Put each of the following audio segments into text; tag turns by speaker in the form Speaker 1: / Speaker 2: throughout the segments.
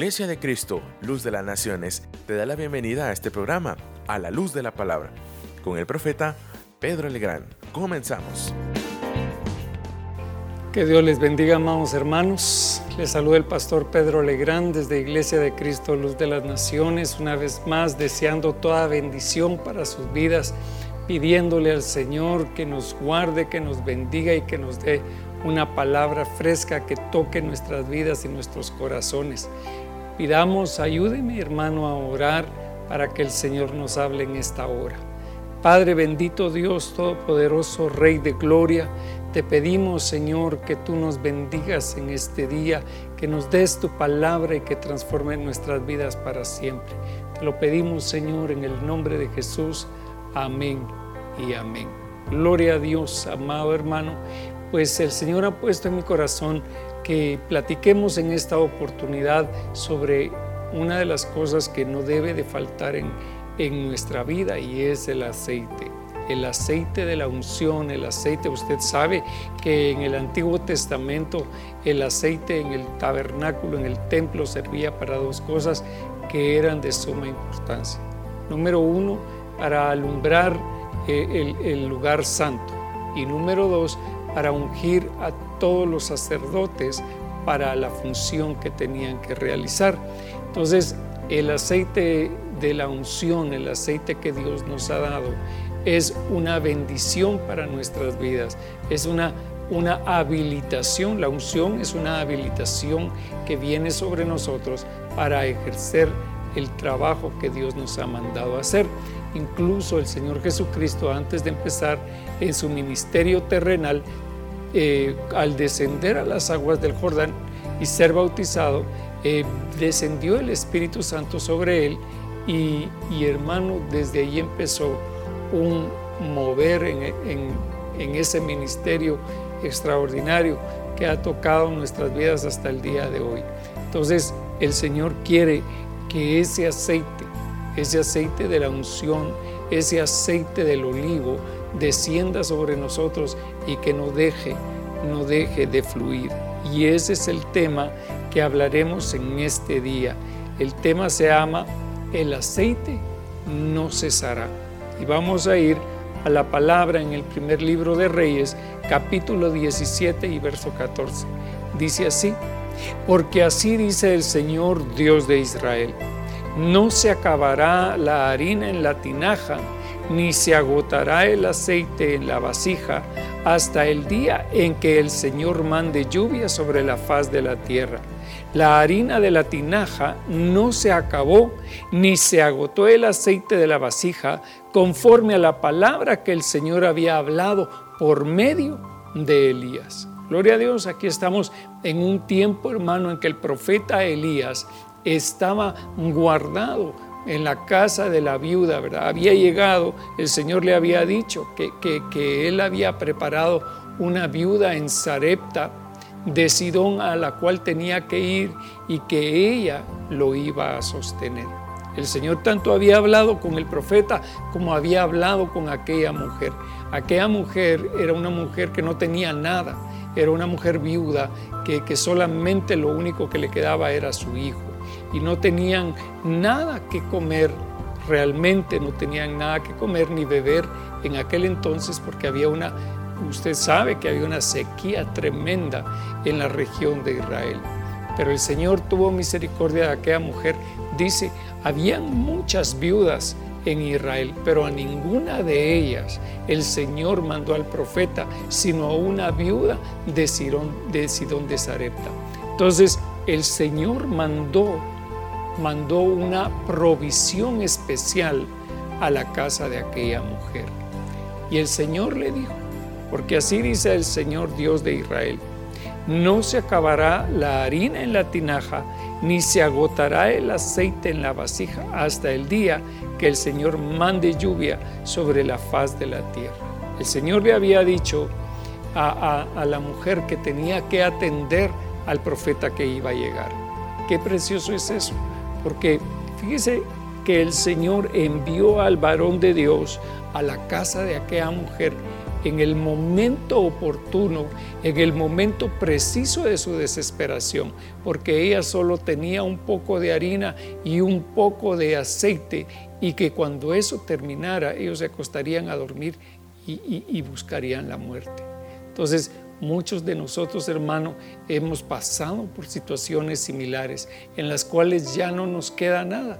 Speaker 1: Iglesia de Cristo, Luz de las Naciones, te da la bienvenida a este programa, a la luz de la palabra, con el profeta Pedro Legrand. Comenzamos.
Speaker 2: Que Dios les bendiga, amados hermanos. Les saluda el pastor Pedro Legrand desde Iglesia de Cristo, Luz de las Naciones, una vez más deseando toda bendición para sus vidas, pidiéndole al Señor que nos guarde, que nos bendiga y que nos dé una palabra fresca que toque nuestras vidas y nuestros corazones. Pidamos, ayúdeme hermano a orar para que el Señor nos hable en esta hora. Padre bendito Dios Todopoderoso, Rey de Gloria, te pedimos Señor que tú nos bendigas en este día, que nos des tu palabra y que transforme nuestras vidas para siempre. Te lo pedimos Señor en el nombre de Jesús. Amén y amén. Gloria a Dios, amado hermano pues el Señor ha puesto en mi corazón que platiquemos en esta oportunidad sobre una de las cosas que no debe de faltar en, en nuestra vida y es el aceite. El aceite de la unción, el aceite, usted sabe que en el Antiguo Testamento el aceite en el tabernáculo, en el templo, servía para dos cosas que eran de suma importancia. Número uno, para alumbrar eh, el, lugar santo. Y número dos, para ungir a todos los sacerdotes para la función que tenían que realizar. Entonces, el aceite de la unción, el aceite que Dios nos ha dado, es una bendición para nuestras vidas, es una, una habilitación, la unción es una habilitación que viene sobre nosotros para ejercer el trabajo que Dios nos ha mandado hacer. Incluso el Señor Jesucristo, antes de empezar en su ministerio terrenal, eh, al descender a las aguas del Jordán y ser bautizado, eh, descendió el Espíritu Santo sobre él y, hermano, desde ahí empezó un mover en, en ese ministerio extraordinario que ha tocado nuestras vidas hasta el día de hoy. Entonces, el Señor quiere que ese aceite ese aceite de la unción, ese aceite del olivo, descienda sobre nosotros y que no deje, no deje de fluir. Y ese es el tema que hablaremos en este día. El tema se llama El aceite no cesará. Y vamos a ir a la palabra en el primer libro de Reyes, capítulo 17 y verso 14. Dice así, porque así dice el Señor Dios de Israel no se acabará la harina en la tinaja, ni se agotará el aceite en la vasija, hasta el día en que el Señor mande lluvia sobre la faz de la tierra. La harina de la tinaja no se acabó, ni se agotó el aceite de la vasija, conforme a la palabra que el Señor había hablado por medio de Elías. Gloria a Dios, aquí estamos en un tiempo, hermano, en que el profeta Elías estaba guardado en la casa de la viuda, ¿verdad? Había llegado, el Señor le había dicho que, que, él había preparado una viuda en Sarepta de Sidón a la cual tenía que ir y que ella lo iba a sostener. El Señor tanto había hablado con el profeta como había hablado con aquella mujer. Aquella mujer era una mujer que no tenía nada, era una mujer viuda que, que solamente lo único que le quedaba era su hijo y no tenían nada que comer, realmente no tenían nada que comer ni beber en aquel entonces porque había una, usted sabe que había una sequía tremenda en la región de Israel. Pero el Señor tuvo misericordia de aquella mujer. Dice, habían muchas viudas en Israel, pero a ninguna de ellas el Señor mandó al profeta, sino a una viuda de Sidón de, Sidón de. Entonces el Señor mandó mandó una provisión especial a la casa de aquella mujer. Y el Señor le dijo, porque así dice el Señor Dios de Israel, no se acabará la harina en la tinaja, ni se agotará el aceite en la vasija hasta el día que el Señor mande lluvia sobre la faz de la tierra. El Señor le había dicho a, a la mujer que tenía que atender al profeta que iba a llegar. Qué precioso es eso porque fíjese que el Señor envió al varón de Dios a la casa de aquella mujer en el momento oportuno, en el momento preciso de su desesperación, porque ella solo tenía un poco de harina y un poco de aceite y que cuando eso terminara ellos se acostarían a dormir y, buscarían la muerte. Entonces, muchos de nosotros, hermano, hemos pasado por situaciones similares en las cuales ya no nos queda nada.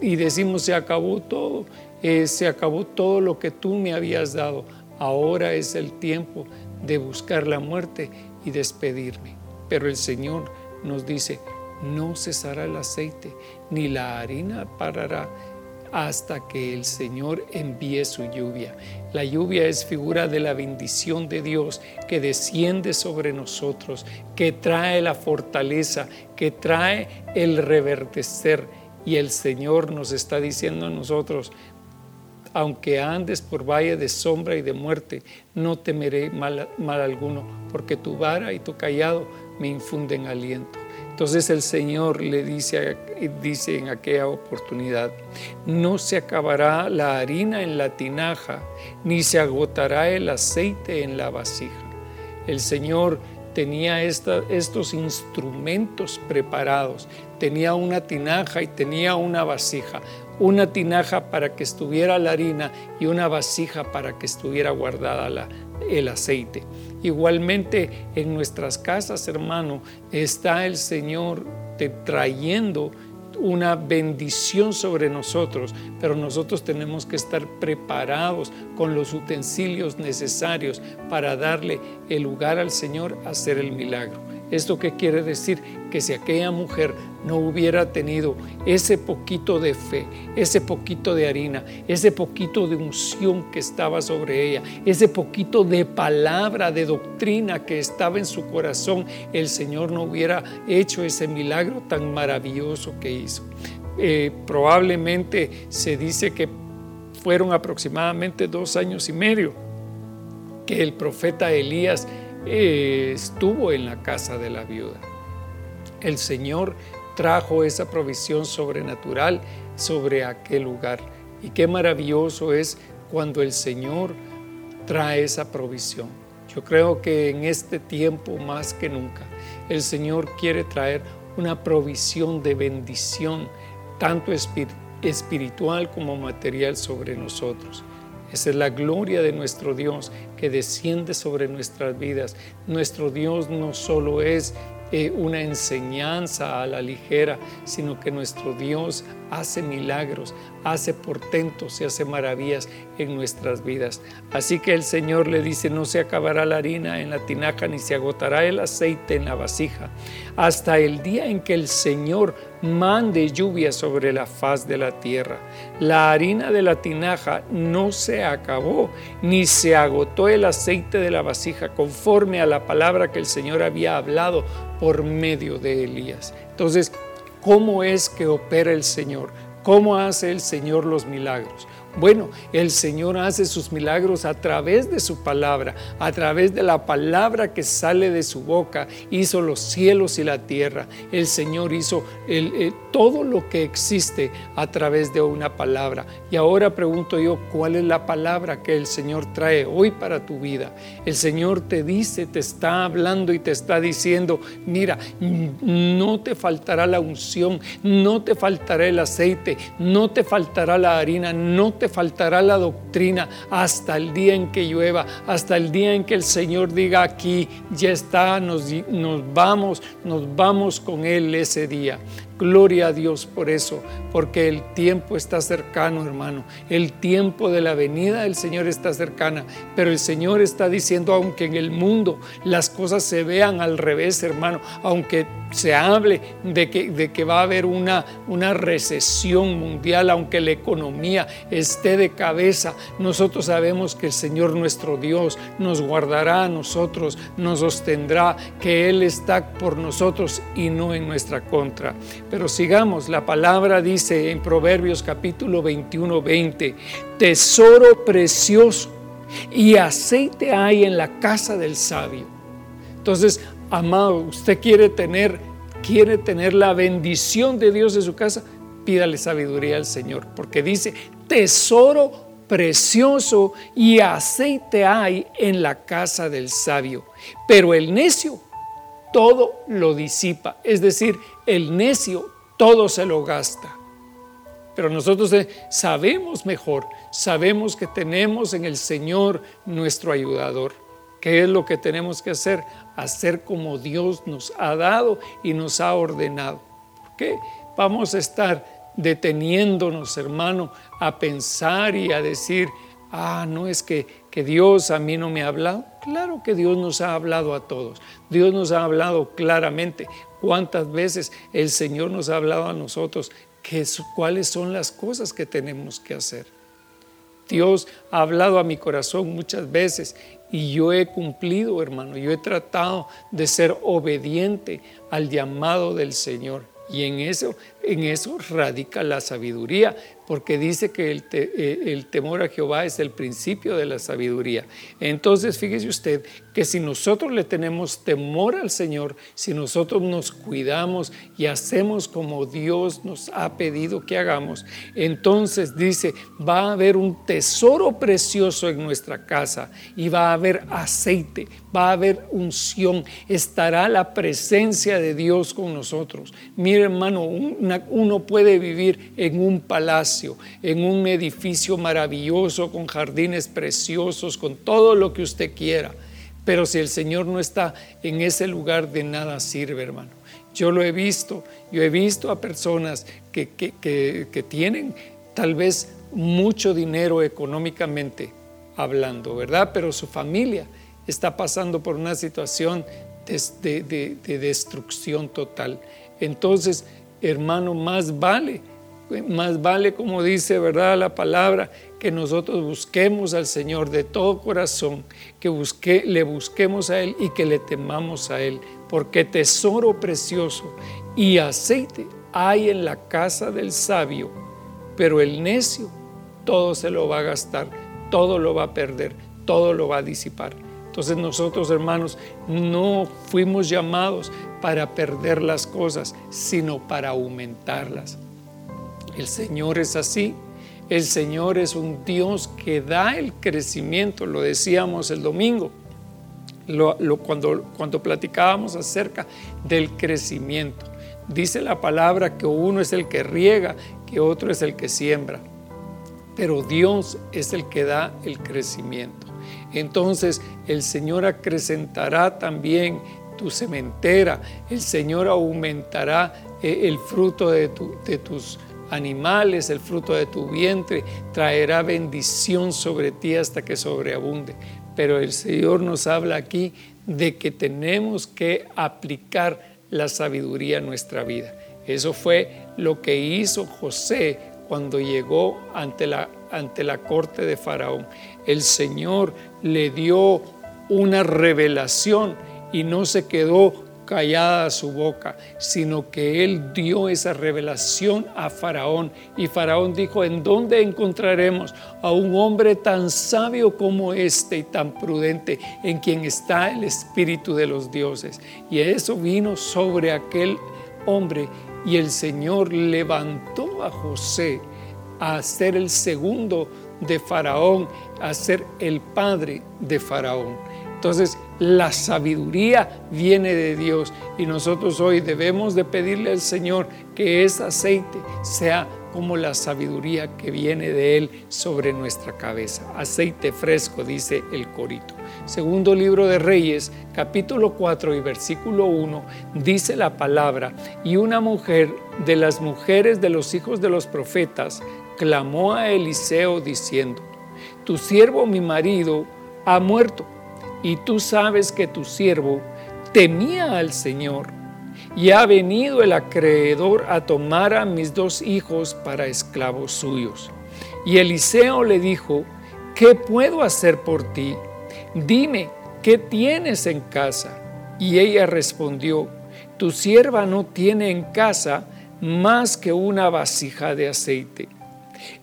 Speaker 2: Y decimos, se acabó todo, eh, se acabó todo lo que tú me habías dado. Ahora es el tiempo de buscar la muerte y despedirme. Pero el Señor nos dice, no cesará el aceite, ni la harina parará hasta que el Señor envíe su lluvia. La lluvia es figura de la bendición de Dios que desciende sobre nosotros, que trae la fortaleza, que trae el reverdecer. Y el Señor nos está diciendo a nosotros, aunque andes por valle de sombra y de muerte, no temeré mal, mal alguno, porque tu vara y tu callado me infunden aliento. Entonces el Señor le dice, dice en aquella oportunidad, no se acabará la harina en la tinaja, ni se agotará el aceite en la vasija. El Señor tenía estos instrumentos preparados, tenía una tinaja y tenía una vasija, una tinaja para que estuviera la harina y una vasija para que estuviera guardada el aceite. Igualmente en nuestras casas, hermano, está el Señor te trayendo una bendición sobre nosotros, pero nosotros tenemos que estar preparados con los utensilios necesarios para darle el lugar al Señor a hacer el milagro. ¿Esto qué quiere decir? Que si aquella mujer no hubiera tenido ese poquito de fe, ese poquito de harina, ese poquito de unción que estaba sobre ella, ese poquito de palabra, de doctrina que estaba en su corazón, el Señor no hubiera hecho ese milagro tan maravilloso que hizo. Eh, probablemente se dice que fueron aproximadamente dos años y medio que el profeta Elías estuvo en la casa de la viuda. El Señor trajo esa provisión sobrenatural sobre aquel lugar. Y qué maravilloso es cuando el Señor trae esa provisión. Yo creo que en este tiempo más que nunca el Señor quiere traer una provisión de bendición, tanto espiritual como material sobre nosotros. Esa es la gloria de nuestro Dios que desciende sobre nuestras vidas. Nuestro Dios no solo es eh, una enseñanza a la ligera, sino que nuestro Dios hace milagros, hace portentos y hace maravillas en nuestras vidas. Así que el Señor le dice, no se acabará la harina en la tinaja ni se agotará el aceite en la vasija, hasta el día en que el Señor mande lluvia sobre la faz de la tierra. La harina de la tinaja no se acabó, ni se agotó el aceite de la vasija, conforme a la palabra que el Señor había hablado por medio de Elías. Entonces, ¿cómo es que opera el Señor? ¿Cómo hace el Señor los milagros? Bueno, el Señor hace sus milagros a través de su palabra, a través de la palabra que sale de su boca. Hizo los cielos y la tierra. El Señor hizo eh, todo lo que existe a través de una palabra. Y ahora pregunto yo, ¿cuál es la palabra que el Señor trae hoy para tu vida? El Señor te dice, te está hablando y te está diciendo, mira, no te faltará la unción, no te faltará el aceite, no te faltará la harina, no te faltará la doctrina hasta el día en que llueva, hasta el día en que el Señor diga aquí, ya está, nos, nos vamos, nos vamos con Él ese día. Gloria a Dios por eso, porque el tiempo está cercano, hermano. El tiempo de la venida del Señor está cercana. Pero el Señor está diciendo, aunque en el mundo las cosas se vean al revés, hermano, aunque se hable de que, de que va a haber una, una recesión mundial, aunque la economía esté de cabeza, nosotros sabemos que el Señor nuestro Dios nos guardará a nosotros, nos sostendrá, que Él está por nosotros y no en nuestra contra. Pero sigamos, la palabra dice en Proverbios capítulo 21, 20, tesoro precioso y aceite hay en la casa del sabio. Entonces, amado, usted quiere tener, quiere tener la bendición de Dios en su casa, pídale sabiduría al Señor, porque dice, tesoro precioso y aceite hay en la casa del sabio. Pero el necio todo lo disipa, es decir, el necio todo se lo gasta. Pero nosotros eh, sabemos mejor, sabemos que tenemos en el Señor nuestro ayudador. ¿Qué es lo que tenemos que hacer? Hacer como Dios nos ha dado y nos ha ordenado. ¿Por qué? Vamos a estar deteniéndonos, hermano, a pensar y a decir, ah, no es que, que Dios a mí no me ha hablado. Claro que Dios nos ha hablado a todos. Dios nos ha hablado claramente. ¿Cuántas veces el Señor nos ha hablado a nosotros? Que, ¿Cuáles son las cosas que tenemos que hacer? Dios ha hablado a mi corazón muchas veces y yo he cumplido, hermano. Yo he tratado de ser obediente al llamado del Señor. Y en eso, en eso radica la sabiduría porque dice que eh, el, temor a Jehová es el principio de la sabiduría. Entonces, fíjese usted que si nosotros le tenemos temor al Señor, si nosotros nos cuidamos y hacemos como Dios nos ha pedido que hagamos, entonces dice, va a haber un tesoro precioso en nuestra casa y va a haber aceite, va a haber unción, estará la presencia de Dios con nosotros. Mire hermano, uno puede vivir en un palacio en un edificio maravilloso, con jardines preciosos, con todo lo que usted quiera. Pero si el Señor no está en ese lugar, de nada sirve, hermano. Yo lo he visto, yo he visto a personas que, que, tienen tal vez mucho dinero económicamente hablando, ¿verdad? Pero su familia está pasando por una situación de, de, destrucción total. Entonces, hermano, más vale más vale, como dice, ¿verdad? La palabra, que nosotros busquemos al Señor de todo corazón, que le busquemos a Él y que le temamos a Él, porque tesoro precioso y aceite hay en la casa del sabio, pero el necio todo se lo va a gastar, todo lo va a perder, todo lo va a disipar. Entonces nosotros, hermanos, no fuimos llamados para perder las cosas, sino para aumentarlas. El Señor es así. El Señor es un Dios que da el crecimiento, lo decíamos el domingo, cuando, platicábamos acerca del crecimiento. Dice la palabra que uno es el que riega, que otro es el que siembra, pero Dios es el que da el crecimiento. Entonces el Señor acrecentará también tu sementera, el Señor aumentará eh, el fruto de, de tus animales, el fruto de tu vientre, traerá bendición sobre ti hasta que sobreabunde. Pero el Señor nos habla aquí de que tenemos que aplicar la sabiduría a nuestra vida. Eso fue lo que hizo José cuando llegó ante la, ante la corte de Faraón. El Señor le dio una revelación y no se quedó callada su boca, sino que él dio esa revelación a Faraón. Y Faraón dijo, ¿en dónde encontraremos a un hombre tan sabio como este y tan prudente, en quien está el Espíritu de los dioses? Y eso vino sobre aquel hombre y el Señor levantó a José a ser el segundo de Faraón, a ser el padre de Faraón. Entonces, la sabiduría viene de Dios y nosotros hoy debemos de pedirle al Señor que ese aceite sea como la sabiduría que viene de Él sobre nuestra cabeza. Aceite fresco, dice el corito. Segundo libro de Reyes, capítulo 4 y versículo 1, dice la palabra, y una mujer de las mujeres de los hijos de los profetas clamó a Eliseo diciendo, tu siervo mi marido ha muerto y tú sabes que tu siervo temía al Señor, y ha venido el acreedor a tomar a mis dos hijos para esclavos suyos. Y Eliseo le dijo, ¿qué puedo hacer por ti? Dime, ¿qué tienes en casa? Y ella respondió, tu sierva no tiene en casa más que una vasija de aceite.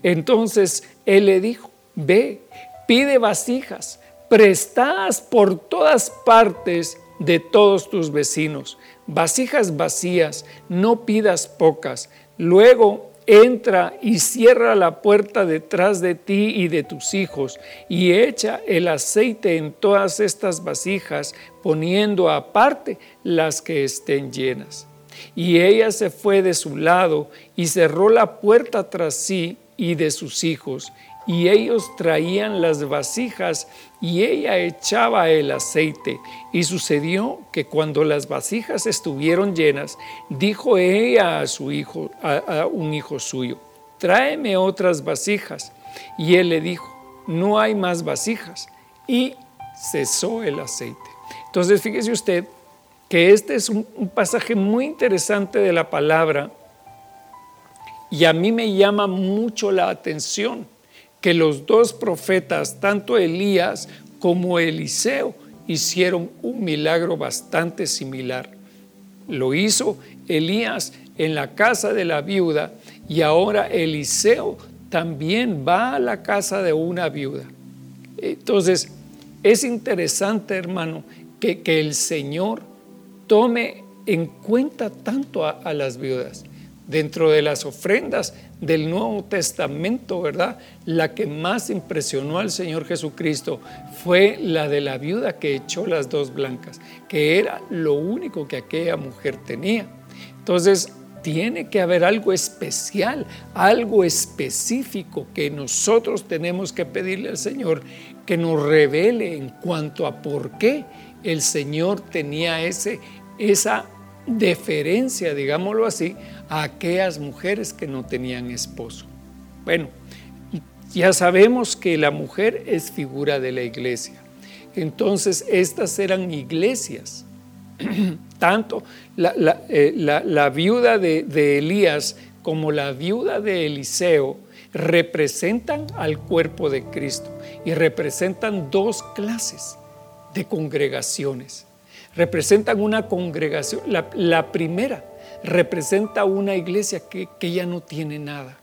Speaker 2: Entonces él le dijo, ve, pide vasijas prestadas por todas partes de todos tus vecinos, vasijas vacías, no pidas pocas. Luego entra y cierra la puerta detrás de ti y de tus hijos, y echa el aceite en todas estas vasijas, poniendo aparte las que estén llenas. Y ella se fue de su lado y cerró la puerta tras sí y de sus hijos, y ellos traían las vasijas y ella echaba el aceite. Y sucedió que cuando las vasijas estuvieron llenas, dijo ella a su hijo, a, un hijo suyo, tráeme otras vasijas. Y él le dijo, no hay más vasijas. Y cesó el aceite. Entonces fíjese usted que este es un pasaje muy interesante de la palabra y a mí me llama mucho la atención que los dos profetas, tanto Elías como Eliseo, hicieron un milagro bastante similar. Lo hizo Elías en la casa de la viuda y ahora Eliseo también va a la casa de una viuda. Entonces, es interesante, hermano, que, el Señor tome en cuenta tanto a las viudas. Dentro de las ofrendas del Nuevo Testamento, ¿verdad? La que más impresionó al Señor Jesucristo fue la de la viuda que echó las dos blancas, que era lo único que aquella mujer tenía. Entonces, tiene que haber algo especial, algo específico que nosotros tenemos que pedirle al Señor que nos revele en cuanto a por qué el Señor tenía ese, esa deferencia, digámoslo así, a aquellas mujeres que no tenían esposo. Bueno, ya sabemos que la mujer es figura de la iglesia. Entonces, estas eran iglesias. Tanto la, eh, viuda de Elías como la viuda de Eliseo representan al cuerpo de Cristo y representan dos clases de congregaciones. Representan una congregación, la primera representa una iglesia que, ya no tiene nada,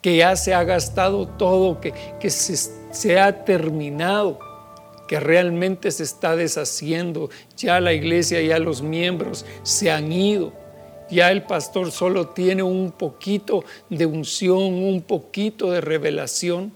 Speaker 2: que ya se ha gastado todo, que, que se, se ha terminado, que realmente se está deshaciendo. Ya la iglesia, ya los miembros se han ido. Ya el pastor solo tiene un poquito de unción, un poquito de revelación.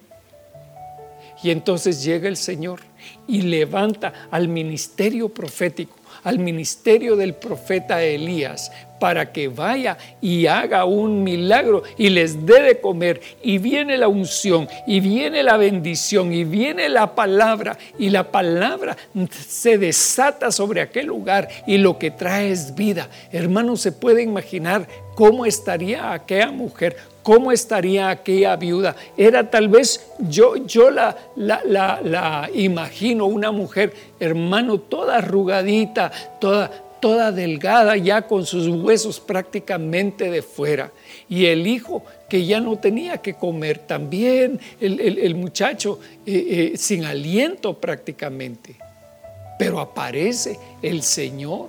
Speaker 2: Y entonces llega el Señor y levanta al ministerio profético al ministerio del profeta Elías para que vaya y haga un milagro y les dé de comer. Y viene la unción, y viene la bendición, y viene la palabra, y la palabra se desata sobre aquel lugar y lo que trae es vida. Hermano, se puede imaginar cómo estaría aquella mujer, cómo estaría aquella viuda. Era tal vez, yo, yo la, la, la, imagino, una mujer, hermano, toda arrugadita, toda, toda delgada, ya con sus huesos prácticamente de fuera. Y el hijo que ya no tenía que comer, también el, muchacho eh, eh, sin aliento prácticamente. Pero aparece el Señor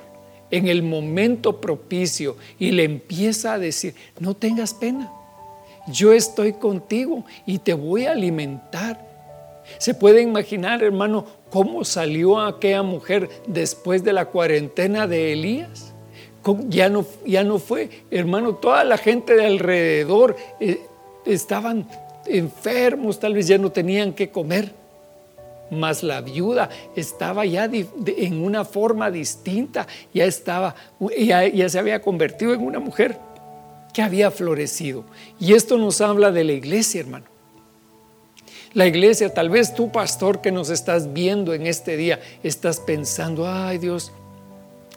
Speaker 2: en el momento propicio y le empieza a decir, no tengas pena yo estoy contigo y te voy a alimentar. ¿Se puede imaginar, hermano, cómo salió aquella mujer después de la cuarentena de Elías? Ya no, ya no fue, hermano, toda la gente de alrededor eh, estaban enfermos, tal vez ya no tenían que comer. Mas la viuda estaba ya en una forma distinta, ya estaba, ya se había convertido en una mujer que había florecido. Y esto nos habla de la iglesia, hermano. La iglesia, tal vez tú, pastor, que nos estás viendo en este día, estás pensando, ay Dios,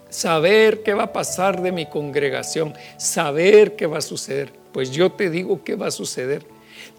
Speaker 2: saber qué va a pasar de mi congregación, saber qué va a suceder. Pues yo te digo qué va a suceder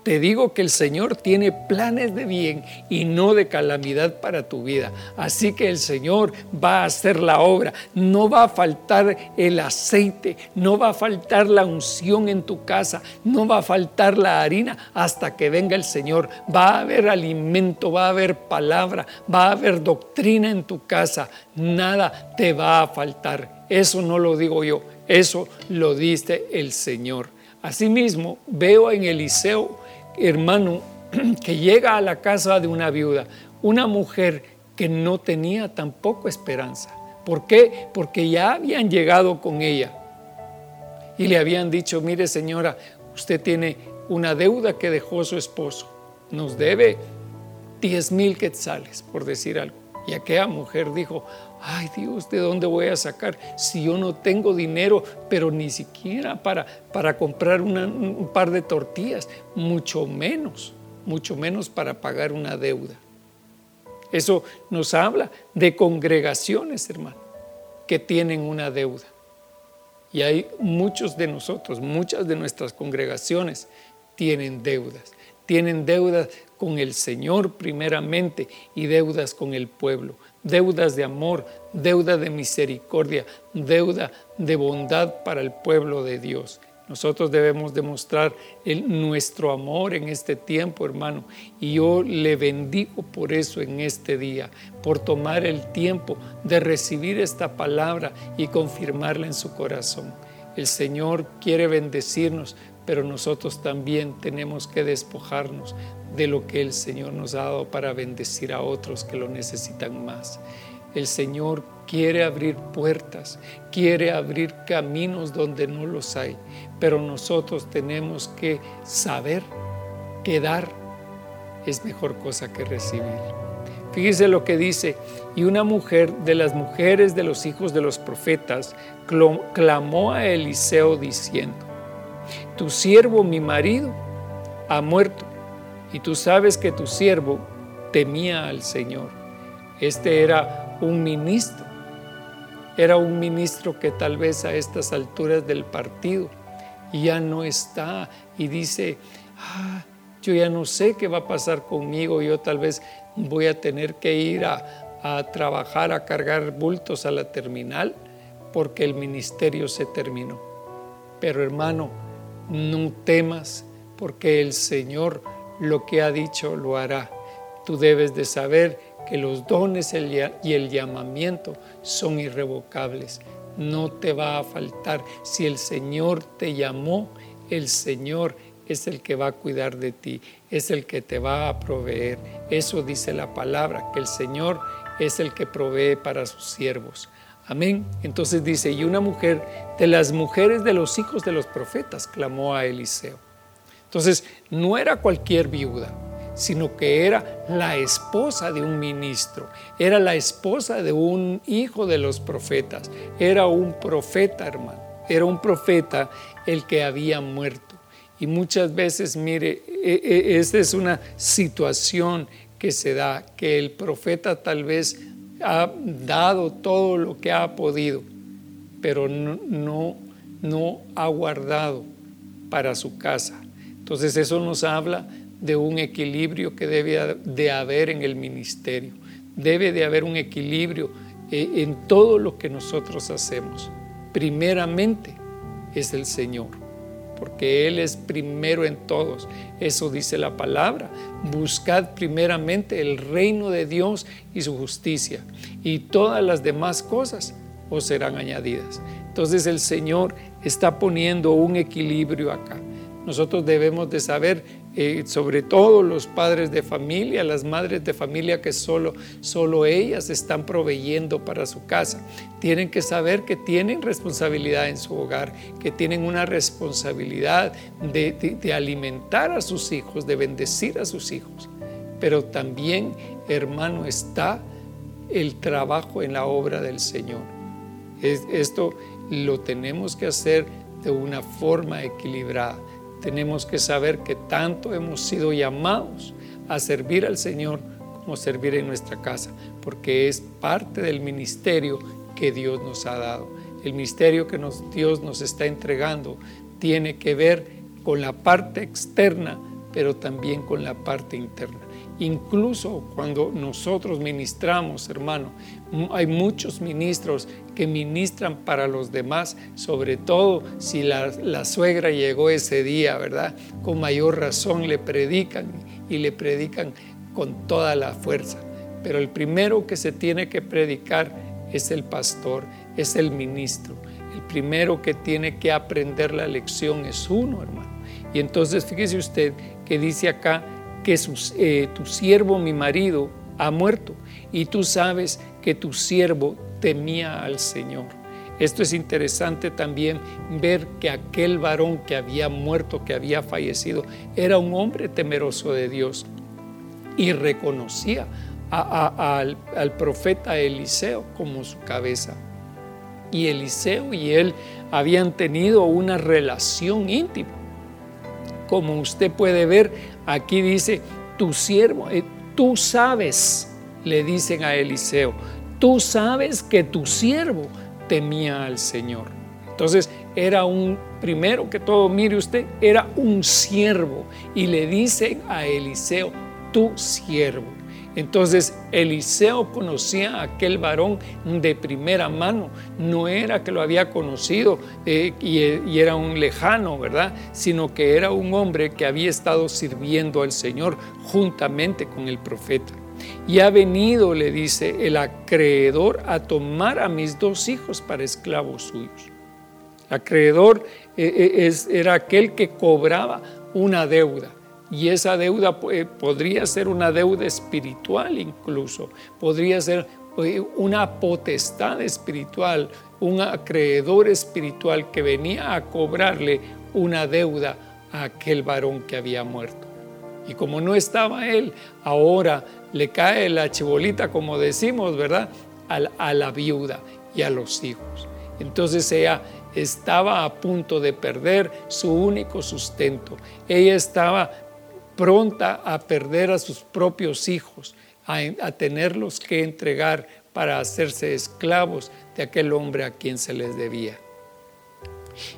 Speaker 2: te digo que el Señor tiene planes de bien y no de calamidad para tu vida. Así que el Señor va a hacer la obra. No va a faltar el aceite, no va a faltar la unción en tu casa, no va a faltar la harina hasta que venga el Señor. Va a haber alimento, va a haber palabra, va a haber doctrina en tu casa. Nada te va a faltar. Eso no lo digo yo, eso lo dice el Señor. Asimismo, veo en Eliseo hermano que llega a la casa de una viuda, una mujer que no tenía tampoco esperanza. ¿Por qué? Porque ya habían llegado con ella y le habían dicho, mire señora, Usted tiene una deuda que dejó su esposo. Nos debe 10 mil quetzales, por decir algo. Y aquella mujer dijo, ay Dios, ¿de dónde voy a sacar si yo no tengo dinero, pero ni siquiera para, para comprar un par de tortillas, mucho menos, mucho menos para pagar una deuda? Eso nos habla de congregaciones, hermano, que tienen una deuda. Y hay muchos de nosotros, muchas de nuestras congregaciones tienen deudas. Tienen deudas con el Señor primeramente y deudas con el pueblo. Deudas de amor, deuda de misericordia, deuda de bondad para el pueblo de Dios. Nosotros debemos demostrar nuestro amor en este tiempo, hermano. Y yo le bendigo por eso en este día, por tomar el tiempo de recibir esta palabra y confirmarla en su corazón. El Señor quiere bendecirnos, pero nosotros también tenemos que despojarnos de lo que el Señor nos ha dado para bendecir a otros que lo necesitan más. El Señor quiere abrir puertas, quiere abrir caminos donde no los hay, pero nosotros tenemos que saber que dar es mejor cosa que recibir. Fíjese lo que dice, y una mujer de las mujeres de los hijos de los profetas clamó a Eliseo diciendo, tu siervo, mi marido, ha muerto, y tú sabes que tu siervo temía al Señor. Este era un ministro, era un ministro que tal vez a estas alturas del partido ya no está y dice, ah, yo ya no sé qué va a pasar conmigo, yo tal vez voy a tener que ir a, a trabajar, a cargar bultos a la terminal, porque el ministerio se terminó. Pero hermano, no temas, porque el Señor lo que ha dicho lo hará. Tú debes de saber que los dones y el llamamiento son irrevocables. No te va a faltar. Si el Señor te llamó, el Señor es el que va a cuidar de ti, es el que te va a proveer. Eso dice la palabra, que el Señor es el que provee para sus siervos. Amén. Entonces dice, y una mujer de las mujeres de los hijos de los profetas clamó a Eliseo. Entonces, no era cualquier viuda, sino que era la esposa de un ministro, era la esposa de un hijo de los profetas, era un profeta, hermano, era un profeta el que había muerto. Y muchas veces, mire, e, e, esta es una situación que se da, que el profeta tal vez ha dado todo lo que ha podido, pero no, no, ha guardado para su casa. Entonces eso nos habla de un equilibrio que debe de haber en el ministerio. Debe de haber un equilibrio eh, en todo lo que nosotros hacemos. Primeramente es el Señor porque Él es primero en todos. Eso dice la palabra. Buscad primeramente el reino de Dios y su justicia, y todas las demás cosas os serán añadidas. Entonces el Señor está poniendo un equilibrio acá. Nosotros debemos de saber eh, sobre todo los padres de familia, las madres de familia que solo, solo ellas están proveyendo para su casa. Tienen que saber que tienen responsabilidad en su hogar, que tienen una responsabilidad de, de alimentar a sus hijos, de bendecir a sus hijos. Pero también, hermano, está el trabajo en la obra del Señor. Esto lo tenemos que hacer de una forma equilibrada tenemos que saber que tanto hemos sido llamados a servir al Señor como servir en nuestra casa, porque es parte del ministerio que Dios nos ha dado. El ministerio que Dios nos está entregando tiene que ver con la parte externa, pero también con la parte interna. Incluso cuando nosotros ministramos, hermano, hay muchos ministros que ministran para los demás, sobre todo si la, suegra llegó ese día, ¿verdad? Con mayor razón le predican y le predican con toda la fuerza. Pero el primero que se tiene que predicar es el pastor, es el ministro. El primero que tiene que aprender la lección es uno, hermano. Y entonces fíjese usted que dice acá, que eh, tu siervo, mi marido, ha muerto y tú sabes que tu siervo temía al Señor. Esto es interesante también ver que aquel varón que había muerto, que había fallecido, era un hombre temeroso de Dios y reconocía al, al profeta Eliseo como su cabeza. Y Eliseo y él habían tenido una relación íntima. Como usted puede ver, aquí dice, tu siervo, eh, tú sabes, le dicen a Eliseo, tú sabes que tu siervo temía al Señor. Entonces era un, primero que todo, mire usted, era un siervo y le dicen a Eliseo, tu siervo. Entonces Eliseo conocía a aquel varón de primera mano, no era que lo había conocido eh, y, era un lejano, ¿verdad? Sino que era un hombre que había estado sirviendo al Señor juntamente con el profeta. Y ha venido, le dice, el acreedor a tomar a mis dos hijos para esclavos suyos. Acreedor eh, eh, era aquel que cobraba una deuda y esa deuda podría ser una deuda espiritual incluso, podría ser eh, una potestad espiritual, un acreedor espiritual que venía a cobrarle una deuda a aquel varón que había muerto. Y como no estaba él, ahora le cae la chibolita, como decimos, ¿verdad? A, a la viuda y a los hijos. Entonces ella estaba a punto de perder su único sustento. Ella estaba pronta a perder a sus propios hijos, a, tenerlos que entregar para hacerse esclavos de aquel hombre a quien se les debía.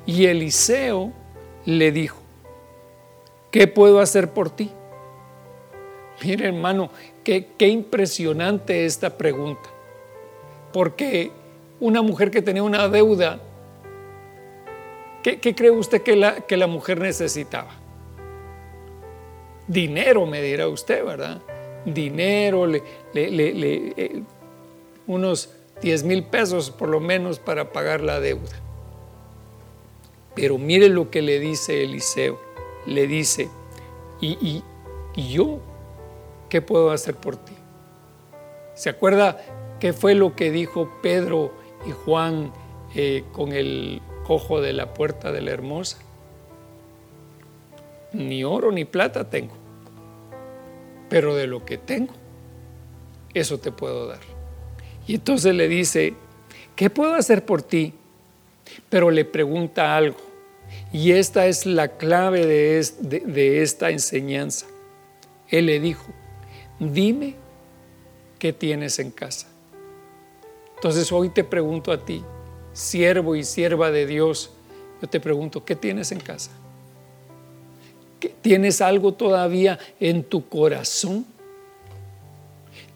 Speaker 2: Y Eliseo le dijo, ¿qué puedo hacer por ti? Mire hermano, qué, qué impresionante esta pregunta. Porque una mujer que tenía una deuda, ¿qué, cree usted que la, que la mujer necesitaba? dinero, me dirá usted, ¿verdad? Dinero, eh, unos 10 mil pesos por lo menos para pagar la deuda. Pero mire lo que le dice Eliseo. Le dice, ¿y, yo qué puedo hacer por ti? ¿Se acuerda qué fue lo que dijo Pedro y Juan eh, con el cojo de la puerta de la hermosa? ni oro ni plata tengo, pero de lo que tengo, eso te puedo dar. Y entonces le dice, ¿qué puedo hacer por ti? Pero le pregunta algo. Y esta es la clave de, de esta enseñanza. Él le dijo, dime qué tienes en casa. Entonces hoy te pregunto a ti, siervo y sierva de Dios, yo te pregunto, ¿qué tienes en casa? ¿Tienes algo todavía en tu corazón?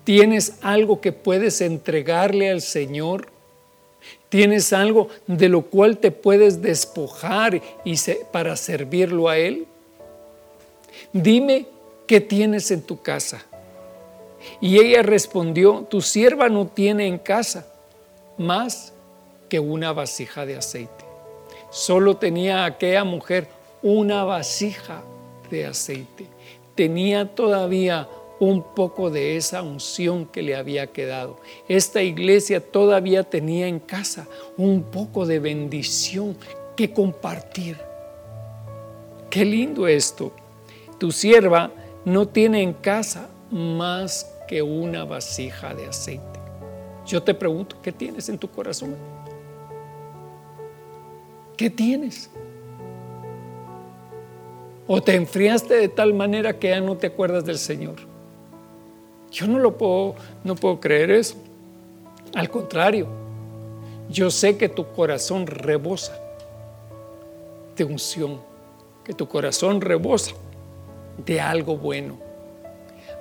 Speaker 2: ¿Tienes algo que puedes entregarle al Señor? ¿Tienes algo de lo cual te puedes despojar y para servirlo a Él? Dime qué tienes en tu casa. Y ella respondió, tu sierva no tiene en casa más que una vasija de aceite. Solo tenía aquella mujer una vasija de aceite. Tenía todavía un poco de esa unción que le había quedado. Esta iglesia todavía tenía en casa un poco de bendición que compartir. Qué lindo esto. Tu sierva no tiene en casa más que una vasija de aceite. Yo te pregunto, ¿qué tienes en tu corazón? ¿Qué tienes? O te enfriaste de tal manera que ya no te acuerdas del Señor. Yo no lo puedo, no puedo creer eso. Al contrario, yo sé que tu corazón rebosa de unción, que tu corazón rebosa de algo bueno.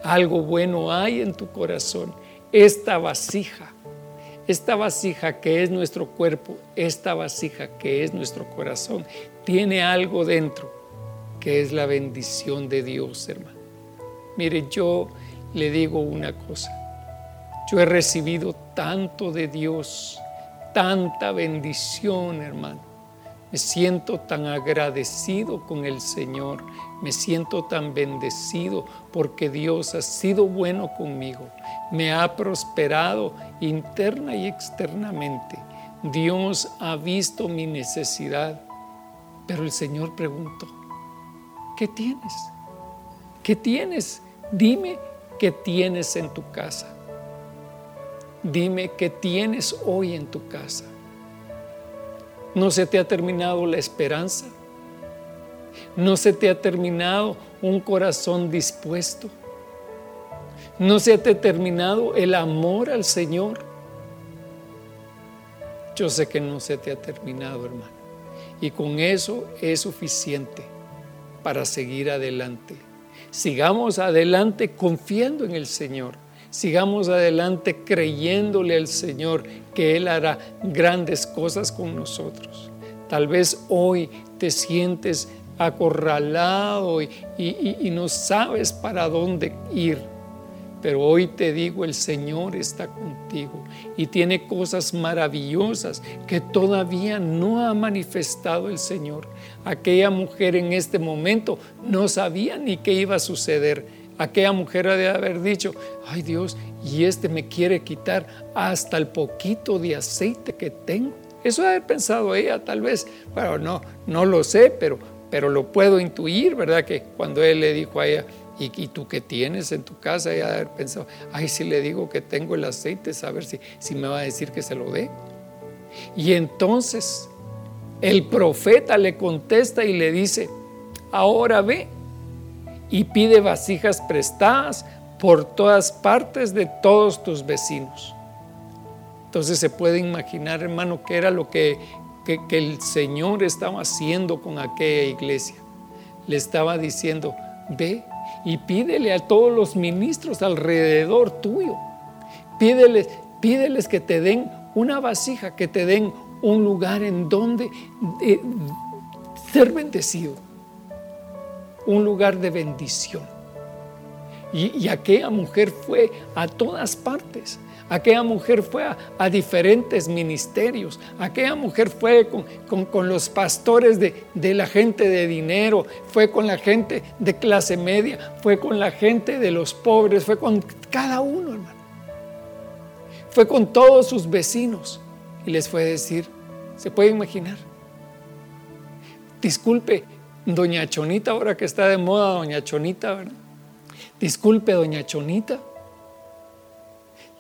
Speaker 2: Algo bueno hay en tu corazón. Esta vasija, esta vasija que es nuestro cuerpo, esta vasija que es nuestro corazón, tiene algo dentro que es la bendición de Dios, hermano. Mire, yo le digo una cosa. Yo he recibido tanto de Dios, tanta bendición, hermano. Me siento tan agradecido con el Señor, me siento tan bendecido porque Dios ha sido bueno conmigo, me ha prosperado interna y externamente, Dios ha visto mi necesidad. Pero el Señor preguntó, ¿qué tienes? ¿Qué tienes? Dime qué tienes en tu casa. Dime qué tienes hoy en tu casa. ¿No se te ha terminado la esperanza? ¿No se te ha terminado un corazón dispuesto? ¿No se te ha terminado el amor al Señor? Yo sé que no se te ha terminado, hermano. Y con eso es suficiente para seguir adelante. Sigamos adelante confiando en el Señor. Sigamos adelante creyéndole al Señor que Él hará grandes cosas con nosotros. Tal vez hoy te sientes acorralado y, y no sabes para dónde ir pero hoy te digo, el Señor está contigo y tiene cosas maravillosas que todavía no ha manifestado el Señor. Aquella mujer en este momento no sabía ni qué iba a suceder. Aquella mujer ha de haber dicho, ay Dios, y este me quiere quitar hasta el poquito de aceite que tengo. Eso ha de haber pensado ella tal vez, pero no, no lo sé, pero, pero lo puedo intuir, ¿verdad? Que cuando él le dijo a ella, ¿Y, tú qué tienes en tu casa? Y haber pensado, ay, si le digo que tengo el aceite, saber si, si me va a decir que se lo dé. Y entonces el profeta le contesta y le dice, ahora ve y pide vasijas prestadas por todas partes de todos tus vecinos. Entonces se puede imaginar, hermano, que era lo que, que, que el Señor estaba haciendo con aquella iglesia. Le estaba diciendo, ve y pídele a todos los ministros alrededor tuyo. Pídeles, pídeles que te den una vasija, que te den un lugar en donde eh, ser bendecido, un lugar de bendición. Y, aquella mujer fue a todas partes Aquella mujer fue a, diferentes ministerios. Aquella mujer fue con, los pastores de, de, la gente de dinero, fue con la gente de clase media, fue con la gente de los pobres, fue con cada uno, hermano. Fue con todos sus vecinos y les fue a decir, ¿se puede imaginar? Disculpe, doña Chonita, ahora que está de moda doña Chonita, ¿verdad? Disculpe, doña Chonita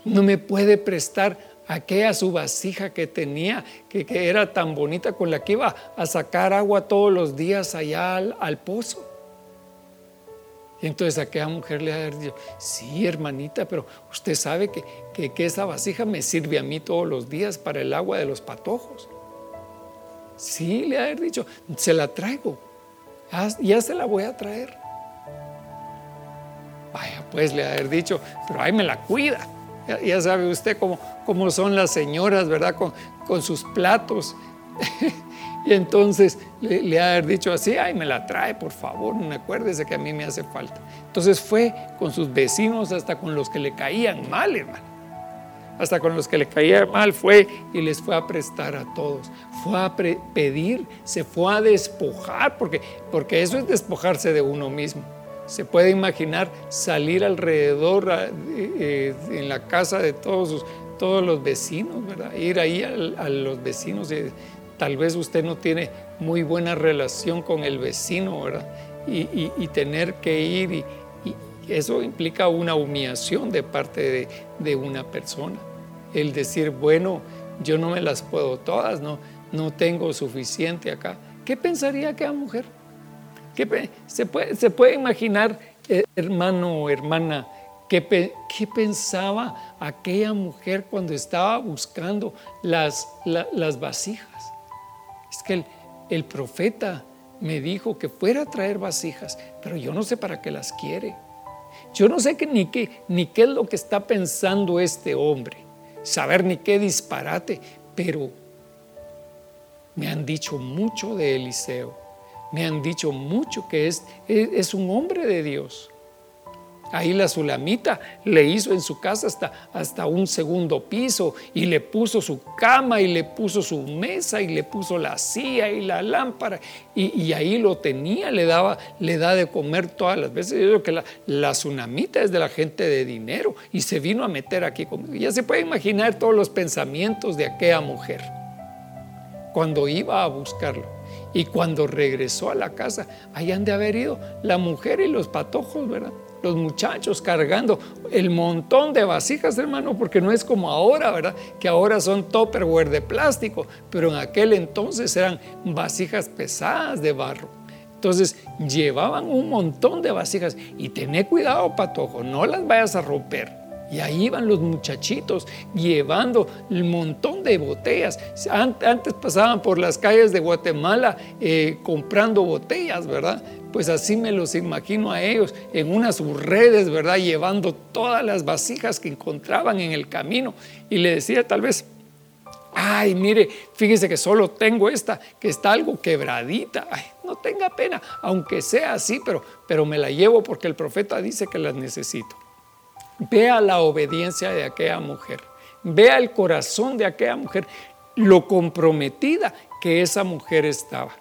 Speaker 2: no me puede prestar aquella su vasija que tenía, que, era tan bonita, con la que iba a sacar agua todos los días allá al, pozo. Y entonces aquella mujer le ha dicho, sí, hermanita, pero usted sabe que, que, esa vasija me sirve a mí todos los días para el agua de los patojos. Sí, le ha dicho, se la traigo, ya, se la voy a traer. Vaya, pues le ha dicho, pero ahí me la cuida. Ya, sabe usted cómo, cómo, son las señoras, ¿verdad? Con, sus platos. y entonces le, ha dicho así, ay, me la trae, por favor, no acuérdese que a mí me hace falta. Entonces fue con sus vecinos, hasta con los que le caían mal, hermano. Hasta con los que le caía mal fue y les fue a prestar a todos. Fue a pedir, se fue a despojar, porque, porque eso es despojarse de uno mismo se puede imaginar salir alrededor eh, eh, en la casa de todos, todos los vecinos, ¿verdad? Ir ahí a, los vecinos. y tal vez usted no tiene muy buena relación con el vecino, ¿verdad? Y, tener que ir y, eso implica una humillación de parte de, una persona. El decir, bueno, yo no me las puedo todas, no, no tengo suficiente acá. ¿Qué pensaría aquella mujer? se, puede, se puede imaginar, eh, hermano o hermana, ¿qué, qué pensaba aquella mujer cuando estaba buscando las, vasijas? Es que el, el profeta me dijo que fuera a traer vasijas, pero yo no sé para qué las quiere. Yo no sé ni, qué, ni qué es lo que está pensando este hombre, saber ni qué disparate, pero me han dicho mucho de Eliseo me han dicho mucho que es, es, un hombre de Dios. Ahí la Sulamita le hizo en su casa hasta, hasta un segundo piso y le puso su cama y le puso su mesa y le puso la silla y la lámpara y, ahí lo tenía, le daba, le da de comer todas las veces. Yo creo que la, la es de la gente de dinero y se vino a meter aquí conmigo. Ya se puede imaginar todos los pensamientos de aquella mujer. Cuando iba a buscarlo. Y cuando regresó a la casa, ahí han de haber ido la mujer y los patojos, ¿verdad? Los muchachos cargando el montón de vasijas, hermano, porque no es como ahora, ¿verdad? Que ahora son topperware de plástico, pero en aquel entonces eran vasijas pesadas de barro. Entonces llevaban un montón de vasijas y tené cuidado, patojo, no las vayas a romper. Y ahí iban los muchachitos llevando el montón de botellas. Antes pasaban por las calles de Guatemala eh, comprando botellas, ¿verdad? Pues así me los imagino a ellos en unas redes, ¿verdad? Llevando todas las vasijas que encontraban en el camino. Y le decía tal vez, ay, mire, fíjese que solo tengo esta, que está algo quebradita. Ay, no tenga pena, aunque sea así, pero, pero me la llevo porque el profeta dice que las necesito. Vea la obediencia de aquella mujer, vea el corazón de aquella mujer, lo comprometida que esa mujer estaba.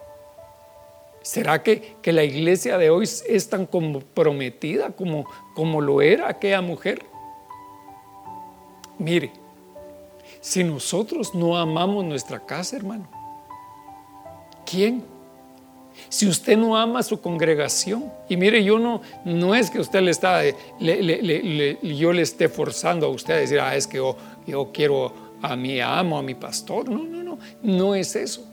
Speaker 2: ¿Será que, que la iglesia de hoy es tan comprometida como, como lo era aquella mujer? Mire, si nosotros no amamos nuestra casa, hermano, ¿quién? Si usted no ama a su congregación, y mire, yo no, no es que usted le está, yo le esté forzando a usted a decir, ah, es que yo, yo quiero a mi amo, a mi pastor. No, no, no, no es eso.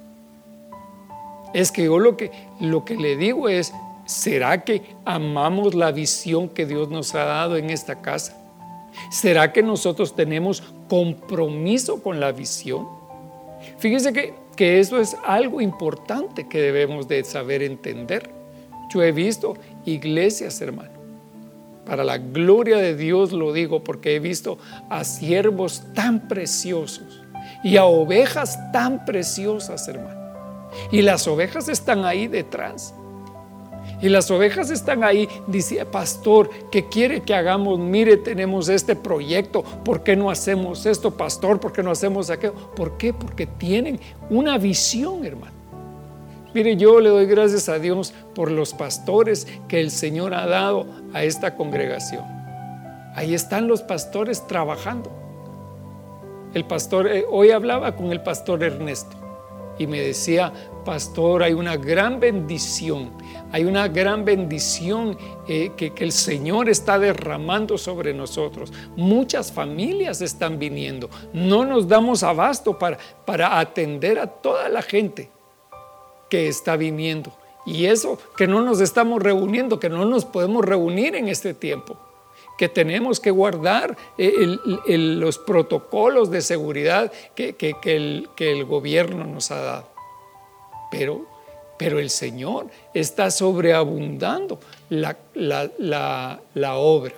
Speaker 2: Es que yo lo que, lo que le digo es, ¿será que amamos la visión que Dios nos ha dado en esta casa? ¿Será que nosotros tenemos compromiso con la visión? Fíjese que, que eso es algo importante que debemos de saber entender. Yo he visto iglesias, hermano. Para la gloria de Dios lo digo porque he visto a siervos tan preciosos y a ovejas tan preciosas, hermano. Y las ovejas están ahí detrás. Y las ovejas están ahí, dice, pastor, ¿qué quiere que hagamos? Mire, tenemos este proyecto, ¿por qué no hacemos esto, pastor? ¿Por qué no hacemos aquello? ¿Por qué? Porque tienen una visión, hermano. Mire, yo le doy gracias a Dios por los pastores que el Señor ha dado a esta congregación. Ahí están los pastores trabajando. El pastor, eh, hoy hablaba con el pastor Ernesto y me decía, pastor, hay una gran bendición, hay una gran bendición eh, que, el Señor está derramando sobre nosotros. Muchas familias están viniendo, no nos damos abasto para, para atender a toda la gente que está viniendo. Y eso, que no nos estamos reuniendo, que no nos podemos reunir en este tiempo que tenemos que guardar eh, los protocolos de seguridad que, el, que el gobierno nos ha dado. Pero, pero el Señor está sobreabundando la, la, obra.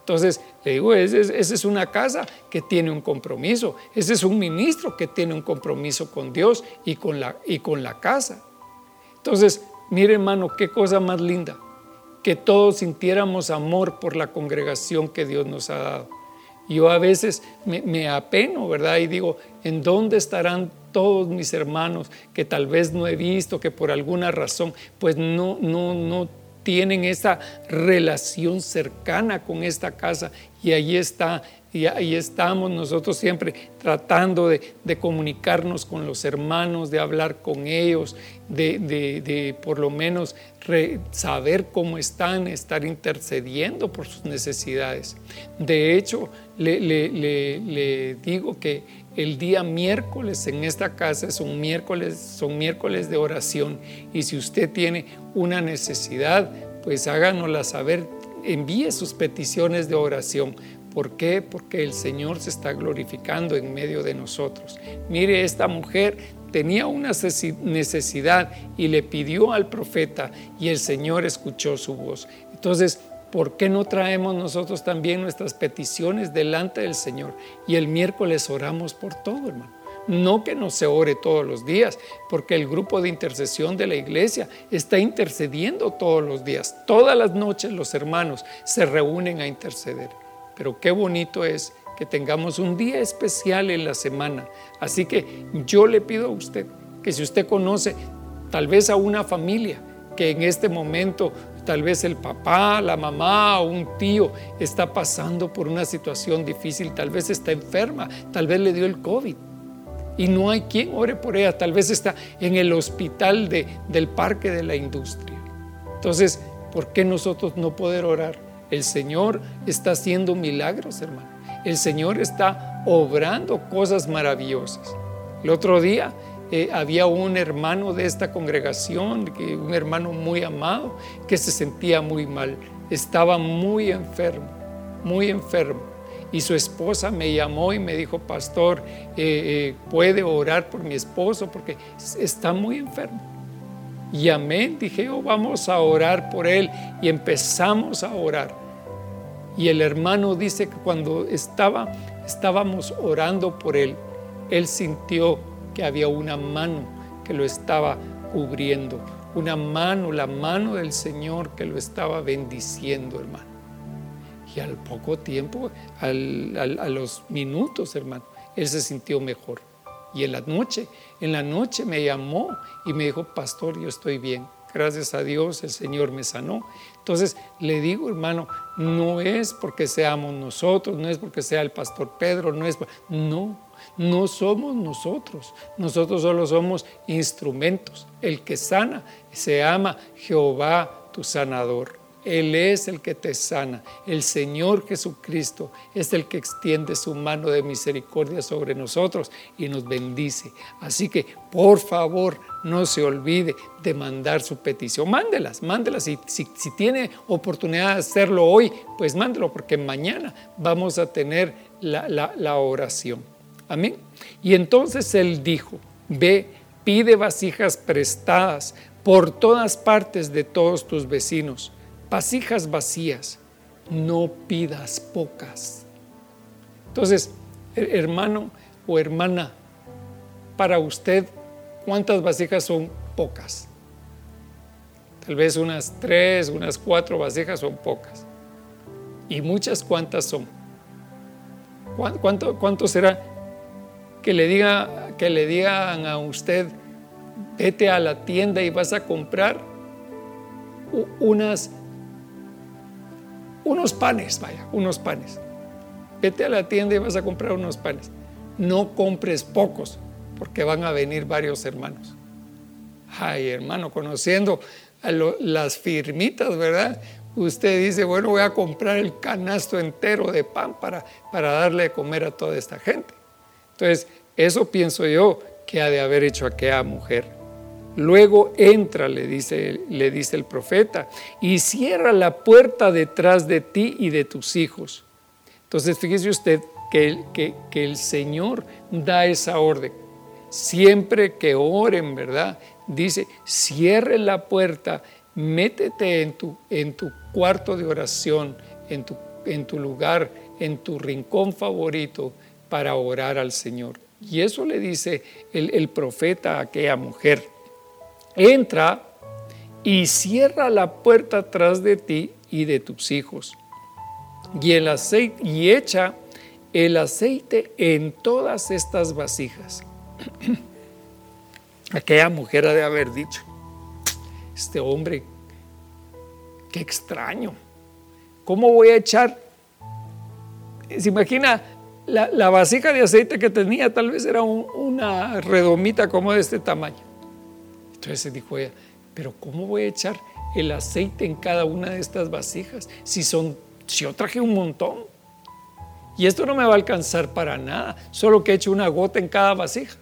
Speaker 2: Entonces, le digo, esa es una casa que tiene un compromiso, ese es un ministro que tiene un compromiso con Dios y con la, y con la casa. Entonces, mire hermano, qué cosa más linda, que todos sintiéramos amor por la congregación que Dios nos ha dado. Yo a veces me, me apeno, ¿verdad? Y digo, ¿en dónde estarán todos mis hermanos que tal vez no he visto, que por alguna razón pues no, no, no tienen esa relación cercana con esta casa y ahí está y ahí estamos nosotros siempre tratando de, comunicarnos con los hermanos, de hablar con ellos, de, por lo menos saber cómo están, estar intercediendo por sus necesidades. De hecho, le, le digo que el día miércoles en esta casa es un miércoles, son miércoles de oración y si usted tiene una necesidad, pues háganosla saber, envíe sus peticiones de oración. ¿Por qué? Porque el Señor se está glorificando en medio de nosotros. Mire, esta mujer tenía una necesidad y le pidió al profeta y el Señor escuchó su voz. Entonces, ¿por qué no traemos nosotros también nuestras peticiones delante del Señor? Y el miércoles oramos por todo, hermano. No que no se ore todos los días, porque el grupo de intercesión de la iglesia está intercediendo todos los días. Todas las noches los hermanos se reúnen a interceder. Pero qué bonito es que tengamos un día especial en la semana. Así que yo le pido a usted que si usted conoce tal vez a una familia que en este momento Tal vez el papá, la mamá o un tío está pasando por una situación difícil, tal vez está enferma, tal vez le dio el COVID. y no hay quien ore por ella. Tal vez está en el hospital de, del parque de la industria. Entonces, ¿por qué nosotros no poder orar? El Señor está haciendo milagros, hermano. El Señor está obrando cosas maravillosas. El otro día eh, había un hermano de esta congregación, un hermano muy amado, que se sentía muy mal. Estaba muy enfermo, muy enfermo y su esposa me llamó y me dijo, pastor, eh, eh, puede orar por mi esposo porque está muy enfermo. Y amén, dije, oh, vamos a orar por él y empezamos a orar. Y el hermano dice que cuando estaba, estábamos orando por él, él sintió que había una mano que lo estaba cubriendo, una mano, la mano del Señor que lo estaba bendiciendo, hermano. Y al poco tiempo, a los minutos, hermano, él se sintió mejor. Y en la noche, en la noche me llamó y me dijo, pastor, yo estoy bien. Gracias a Dios el Señor me sanó. Entonces le digo, hermano, no es porque seamos nosotros, no es porque sea el pastor Pedro, no es... No, no somos nosotros. Nosotros solo somos instrumentos. El que sana se llama Jehová tu sanador. Él es el que te sana. El Señor Jesucristo es el que extiende su mano de misericordia sobre nosotros y nos bendice. Así que, por favor, no se olvide de mandar su petición. Mándelas, mándelas. Y si, tiene oportunidad de hacerlo hoy, pues mándelo, porque mañana vamos a tener la oración. Amén. Y entonces él dijo, ve, pide vasijas prestadas por todas partes de todos tus vecinos vasijas vacías, no pidas pocas. Entonces, hermano o hermana, para usted, ¿cuántas vasijas son pocas? Tal vez unas tres, unas cuatro vasijas son pocas. ¿Y muchas cuántas son? ¿Cuánto, cuánto será que le, diga, que le digan a usted, vete a la tienda y vas a comprar unas unos panes, vaya, unos panes. Vete a la tienda y vas a comprar unos panes. No compres pocos, porque van a venir varios hermanos. Ay, hermano, conociendo a las firmitas, ¿verdad? Usted dice, bueno, voy a comprar el canasto entero de pan para, para darle de comer a toda esta gente. Entonces, eso pienso yo que ha de haber hecho aquella mujer. Luego entra, le dice, le dice el profeta, y cierra la puerta detrás de ti y de tus hijos. Entonces, fíjese usted que, el Señor da esa orden. Siempre que oren, ¿verdad? Dice, cierre la puerta, métete en tu, cuarto de oración, en tu lugar, en tu rincón favorito para orar al Señor. Y eso le dice el, profeta a aquella mujer entra y cierra la puerta atrás de ti y de tus hijos. Y, el aceite, y echa el aceite en todas estas vasijas. Aquella mujer ha de haber dicho, este hombre, qué extraño, ¿cómo voy a echar? Se imagina la, vasija de aceite que tenía, tal vez era una redomita como de este tamaño. Entonces dijo ella, pero ¿cómo voy a echar el aceite en cada una de estas vasijas si son, si yo traje un montón? Y esto no me va a alcanzar para nada, solo que he hecho una gota en cada vasija.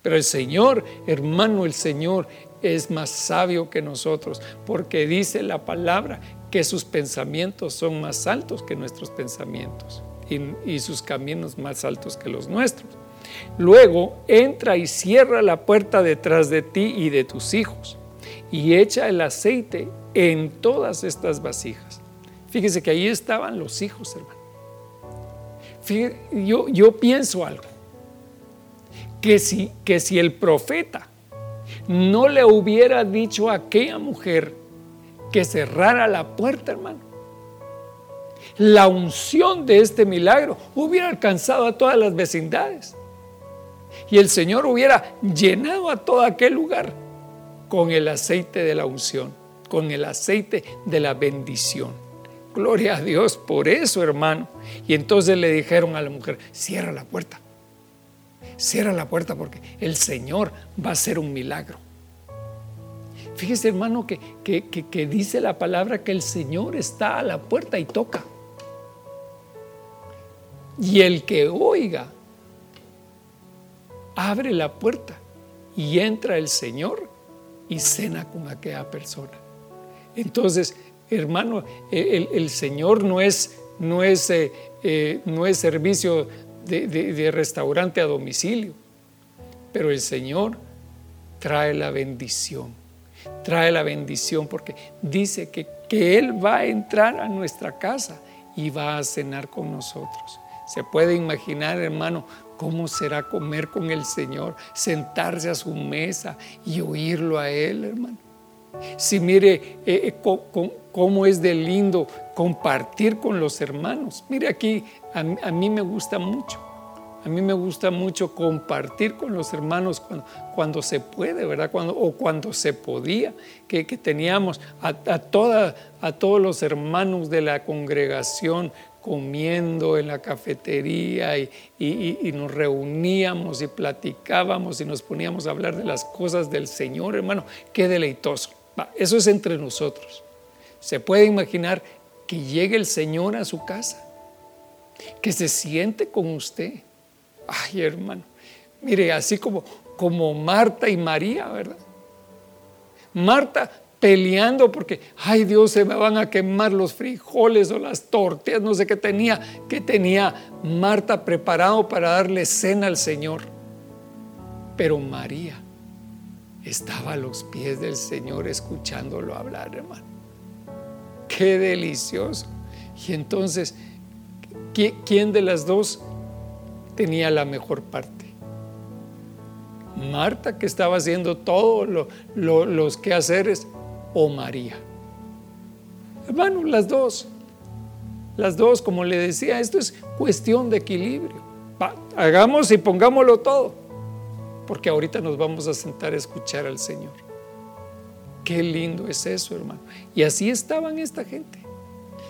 Speaker 2: Pero el Señor, hermano, el Señor es más sabio que nosotros, porque dice la palabra que sus pensamientos son más altos que nuestros pensamientos y, sus caminos más altos que los nuestros. Luego entra y cierra la puerta detrás de ti y de tus hijos y echa el aceite en todas estas vasijas. Fíjese que ahí estaban los hijos, hermano. yo, yo pienso algo, que si, que si el profeta no le hubiera dicho a aquella mujer que cerrara la puerta, hermano, la unción de este milagro hubiera alcanzado a todas las vecindades y el Señor hubiera llenado a todo aquel lugar con el aceite de la unción, con el aceite de la bendición. Gloria a Dios por eso, hermano. Y entonces le dijeron a la mujer, cierra la puerta. cierra la puerta porque el Señor va a hacer un milagro. Fíjese hermano que, que, dice la palabra que el Señor está a la puerta y toca. Y el que oiga, abre la puerta y entra el Señor y cena con aquella persona. Entonces, hermano, el, Señor no es, no es, eh, eh, no es servicio de, restaurante a domicilio, pero el Señor trae la bendición, trae la bendición porque dice que, que Él va a entrar a nuestra casa y va a cenar con nosotros. Se puede imaginar, hermano, cómo será comer con el Señor, sentarse a su mesa y oírlo a Él, hermano. Si mire eh, eh, cómo es de lindo compartir con los hermanos. Mire aquí, a, mí me gusta mucho. A mí me gusta mucho compartir con los hermanos cuando, se puede, ¿verdad? Cuando, o cuando se podía, que, teníamos a, a todos los hermanos de la congregación comiendo en la cafetería y, y, nos reuníamos y platicábamos y nos poníamos a hablar de las cosas del Señor, hermano, qué deleitoso. Eso es entre nosotros. Se puede imaginar que llegue el Señor a su casa, que se siente con usted. Ay, hermano, mire, así como, como Marta y María, ¿verdad? Marta peleando porque, ay Dios, se me van a quemar los frijoles o las tortillas, no sé qué tenía, qué tenía Marta preparado para darle cena al Señor. Pero María estaba a los pies del Señor escuchándolo hablar, hermano. Qué delicioso. Y entonces, ¿quién de las dos tenía la mejor parte? Marta, que estaba haciendo todos los quehaceres, o María. Hermano, las dos. Las dos, como le decía, esto es cuestión de equilibrio. hagamos y pongámoslo todo porque ahorita nos vamos a sentar a escuchar al Señor. Qué lindo es eso, hermano. Y así estaban esta gente.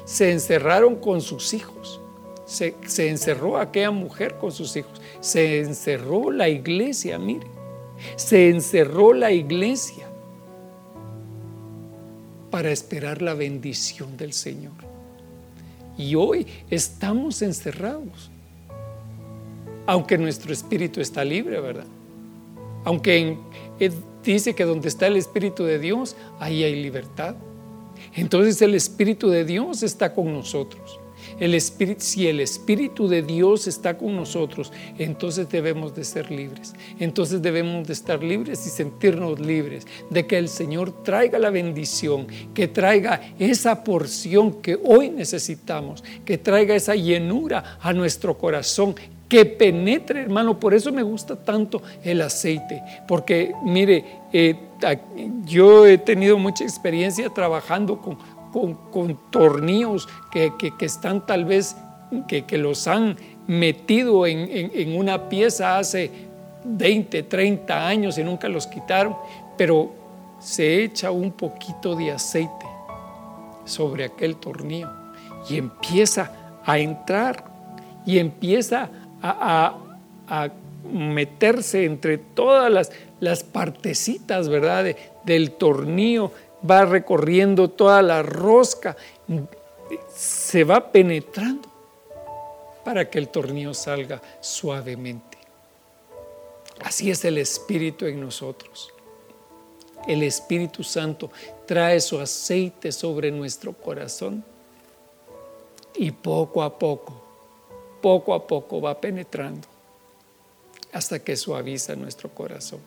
Speaker 2: Se encerraron con sus hijos. Se, encerró aquella mujer con sus hijos. Se encerró la iglesia, mire. Se encerró la iglesia para esperar la bendición del Señor. Y hoy estamos encerrados. Aunque nuestro espíritu está libre, ¿verdad? Aunque dice que donde está el Espíritu de Dios, ahí hay libertad. Entonces el Espíritu de Dios está con nosotros. El espíritu, si el Espíritu de Dios está con nosotros, entonces debemos de ser libres. Entonces debemos de estar libres y sentirnos libres de que el Señor traiga la bendición, que traiga esa porción que hoy necesitamos, que traiga esa llenura a nuestro corazón, que penetre, hermano. Por eso me gusta tanto el aceite, porque mire, eh, yo he tenido mucha experiencia trabajando con, con, tornillos que, están tal vez, que, los han metido en, en una pieza hace 20, 30 años y nunca los quitaron, pero se echa un poquito de aceite sobre aquel tornillo y empieza a entrar y empieza a a, meterse entre todas las, las partecitas, ¿verdad? del tornillo, va recorriendo toda la rosca, se va penetrando para que el tornillo salga suavemente. Así es el Espíritu en nosotros. El Espíritu Santo trae su aceite sobre nuestro corazón y poco a poco poco a poco va penetrando hasta que suaviza nuestro corazón.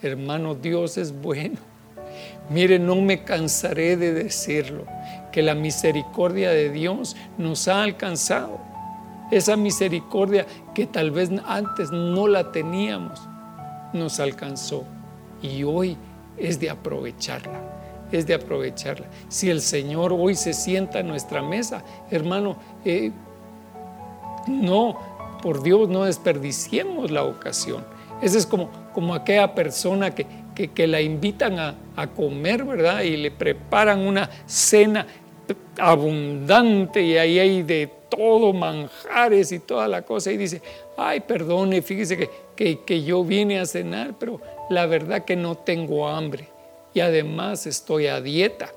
Speaker 2: Hermano, Dios es bueno. Mire, no me cansaré de decirlo, que la misericordia de Dios nos ha alcanzado. Esa misericordia que tal vez antes no la teníamos, nos alcanzó. Y hoy es de aprovecharla, es de aprovecharla. Si el Señor hoy se sienta a nuestra mesa, hermano, eh, no, por Dios, no desperdiciemos la ocasión. Esa es como, como aquella persona que, que, la invitan a, a, comer, ¿verdad? Y le preparan una cena abundante y ahí hay de todo, manjares y toda la cosa. Y dice, ay, perdone, fíjese que que, yo vine a cenar, pero la verdad que no tengo hambre y además estoy a dieta.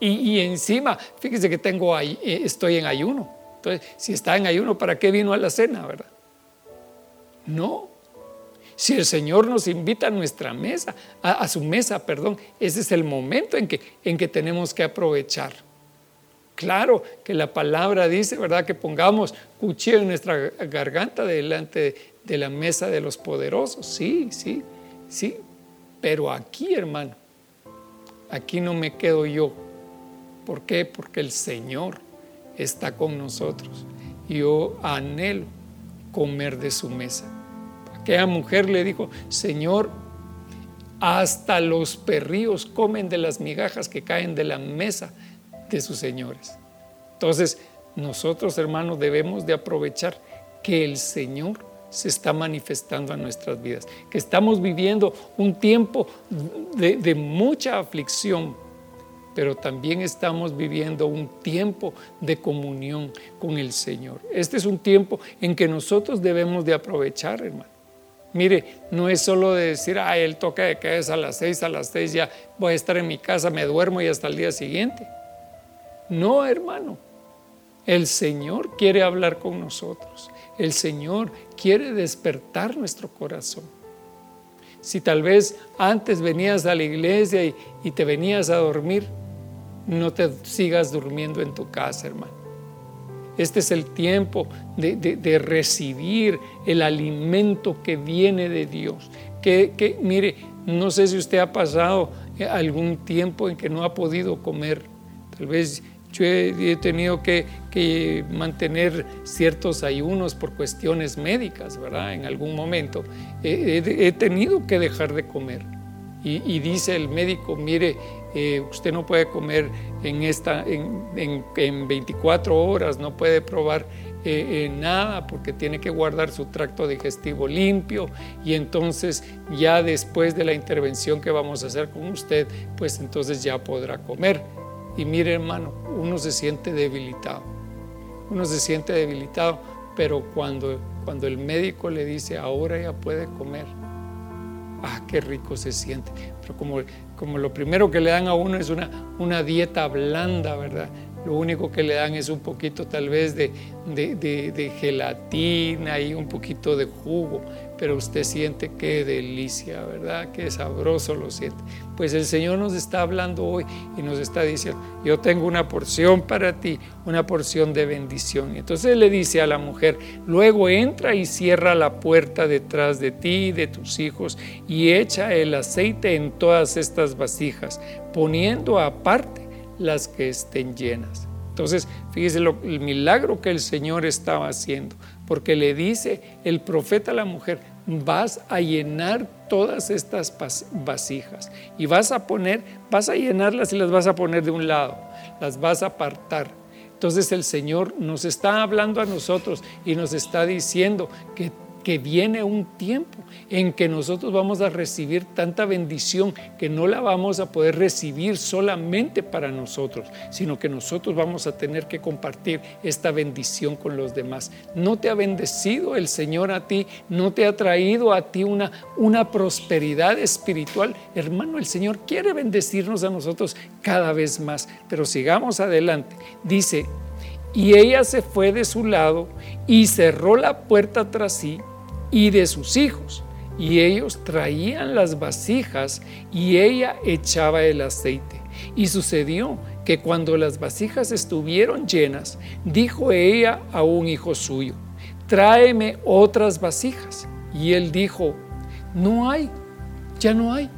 Speaker 2: Y, encima, fíjese que tengo, eh, estoy en ayuno. Entonces, si está en ayuno, ¿para qué vino a la cena, verdad? No. Si el Señor nos invita a nuestra mesa, a, su mesa, perdón, ese es el momento en que, en que tenemos que aprovechar. Claro que la palabra dice, ¿verdad? Que pongamos cuchillo en nuestra garganta delante de la mesa de los poderosos. Sí, sí, sí. Pero aquí, hermano, aquí no me quedo yo. ¿Por qué? Porque el Señor está con nosotros. Yo anhelo comer de su mesa. Aquella mujer le dijo, Señor, hasta los perríos comen de las migajas que caen de la mesa de sus señores. Entonces, nosotros hermanos debemos de aprovechar que el Señor se está manifestando a nuestras vidas, que estamos viviendo un tiempo de, de, mucha aflicción, pero también estamos viviendo un tiempo de comunión con el Señor. Este es un tiempo en que nosotros debemos de aprovechar, hermano. Mire, no es solo de decir, ah, el toque de que es a las seis, a las seis ya voy a estar en mi casa, me duermo y hasta el día siguiente. No, hermano. El Señor quiere hablar con nosotros. El Señor quiere despertar nuestro corazón. Si tal vez antes venías a la iglesia y, te venías a dormir, no te sigas durmiendo en tu casa, hermano. Este es el tiempo de, recibir el alimento que viene de Dios. Que, mire, no sé si usted ha pasado algún tiempo en que no ha podido comer. Tal vez yo he, tenido que, mantener ciertos ayunos por cuestiones médicas, ¿verdad? En algún momento he, tenido que dejar de comer. Y, dice el médico, mire, eh, usted no puede comer en, esta, en, 24 horas, no puede probar eh, eh, nada porque tiene que guardar su tracto digestivo limpio y entonces ya después de la intervención que vamos a hacer con usted, pues entonces ya podrá comer. Y mire hermano, uno se siente debilitado, uno se siente debilitado, pero cuando, cuando el médico le dice, ahora ya puede comer, ah, qué rico se siente. Pero como, como lo primero que le dan a uno es una, una dieta blanda, ¿verdad? Lo único que le dan es un poquito tal vez de, de, gelatina y un poquito de jugo, pero usted siente qué delicia, ¿verdad? Qué sabroso lo siente. Pues el Señor nos está hablando hoy y nos está diciendo, yo tengo una porción para ti, una porción de bendición. Entonces le dice a la mujer, luego entra y cierra la puerta detrás de ti y de tus hijos y echa el aceite en todas estas vasijas, poniendo aparte las que estén llenas. Entonces, fíjese el milagro que el Señor estaba haciendo, porque le dice el profeta a la mujer, vas a llenar todas estas vasijas y vas a poner, vas a llenarlas y las vas a poner de un lado, las vas a apartar. Entonces el Señor nos está hablando a nosotros y nos está diciendo que que viene un tiempo en que nosotros vamos a recibir tanta bendición que no la vamos a poder recibir solamente para nosotros, sino que nosotros vamos a tener que compartir esta bendición con los demás. No te ha bendecido el Señor a ti, no te ha traído a ti una, una prosperidad espiritual. Hermano, el Señor quiere bendecirnos a nosotros cada vez más, pero sigamos adelante. Dice, y ella se fue de su lado y cerró la puerta tras sí y de sus hijos. Y ellos traían las vasijas y ella echaba el aceite. Y sucedió que cuando las vasijas estuvieron llenas, dijo ella a un hijo suyo, tráeme otras vasijas. Y él dijo, no hay, ya no hay.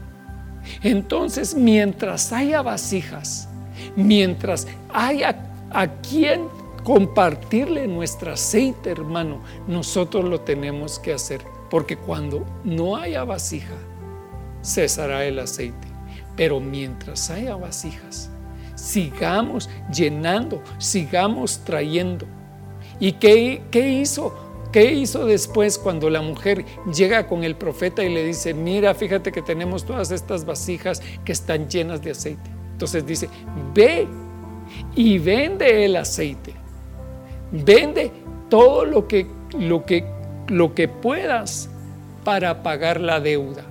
Speaker 2: Entonces, mientras haya vasijas, mientras haya a quien compartirle nuestro aceite, hermano, nosotros lo tenemos que hacer. Porque cuando no haya vasija, cesará el aceite. Pero mientras haya vasijas, sigamos llenando, sigamos trayendo. ¿Y qué, hizo? ¿Qué hizo después cuando la mujer llega con el profeta y le dice, mira, fíjate que tenemos todas estas vasijas que están llenas de aceite? Entonces dice, ve y vende el aceite Vende todo lo que, lo que, lo que puedas para pagar la deuda.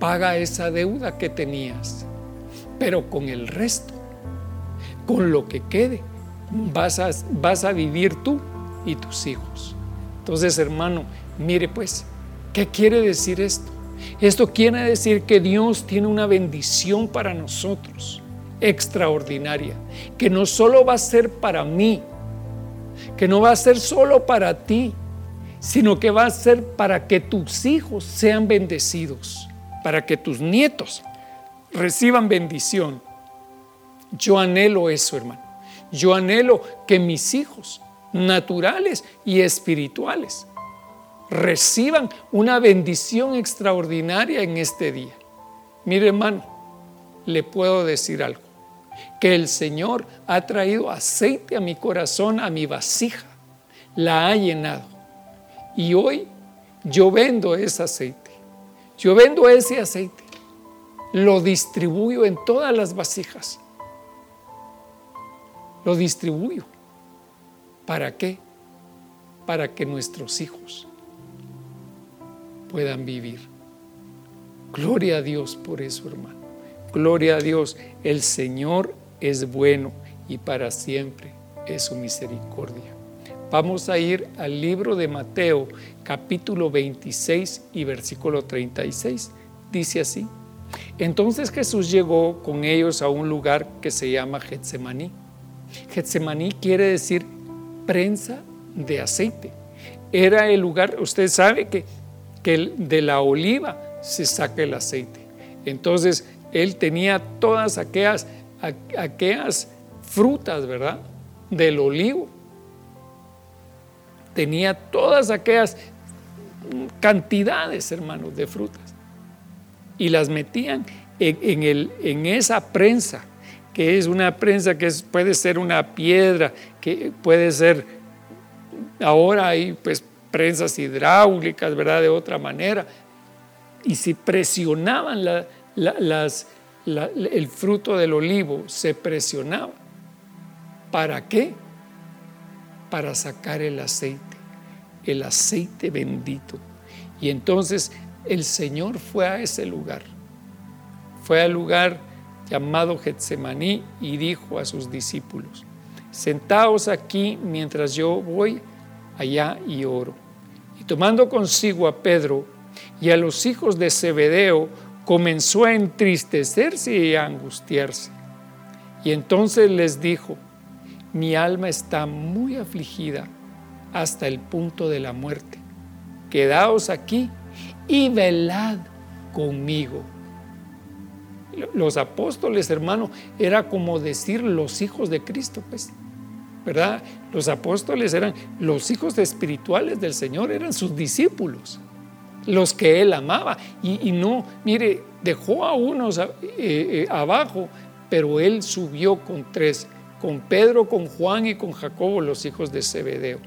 Speaker 2: Paga esa deuda que tenías, pero con el resto, con lo que quede, vas a, vas a vivir tú y tus hijos. Entonces, hermano, mire pues, ¿qué quiere decir esto? Esto quiere decir que Dios tiene una bendición para nosotros extraordinaria, que no solo va a ser para mí, que no va a ser solo para ti, sino que va a ser para que tus hijos sean bendecidos, para que tus nietos reciban bendición. Yo anhelo eso, hermano. Yo anhelo que mis hijos, naturales y espirituales, reciban una bendición extraordinaria en este día. Mire, hermano, le puedo decir algo que el Señor ha traído aceite a mi corazón, a mi vasija, la ha llenado. Y hoy yo vendo ese aceite. Yo vendo ese aceite. Lo distribuyo en todas las vasijas. Lo distribuyo. ¿Para qué? Para que nuestros hijos puedan vivir. Gloria a Dios por eso, hermano. Gloria a Dios. El Señor es bueno y para siempre es su misericordia. Vamos a ir al libro de Mateo, capítulo 26 y versículo 36. Dice así. Entonces Jesús llegó con ellos a un lugar que se llama Getsemaní. Getsemaní quiere decir prensa de aceite. Era el lugar, usted sabe que, que de la oliva se saca el aceite. Entonces él tenía todas aquellas aquellas frutas, ¿verdad? Del olivo. Tenía todas aquellas cantidades, hermanos, de frutas. Y las metían en, el, en esa prensa, que es una prensa que puede ser una piedra, que puede ser, ahora hay pues prensas hidráulicas, ¿verdad? De otra manera. Y si presionaban las, el fruto del olivo se presionaba. ¿Para qué? Para sacar el aceite, el aceite bendito. Y entonces el Señor fue a ese lugar, fue al lugar llamado Getsemaní y dijo a sus discípulos, sentaos aquí mientras yo voy allá y oro. Y tomando consigo a Pedro y a los hijos de Zebedeo, comenzó a entristecerse y a angustiarse. Y entonces les dijo, mi alma está muy afligida hasta el punto de la muerte. Quedaos aquí y velad conmigo. Los apóstoles, hermano, era como decir los hijos de Cristo, pues, ¿verdad? Los apóstoles eran los hijos espirituales del Señor, eran sus discípulos los que él amaba. Y, no, mire, dejó a unos eh, eh, abajo, pero él subió con tres, con Pedro, con Juan y con Jacobo, los hijos de Zebedeo.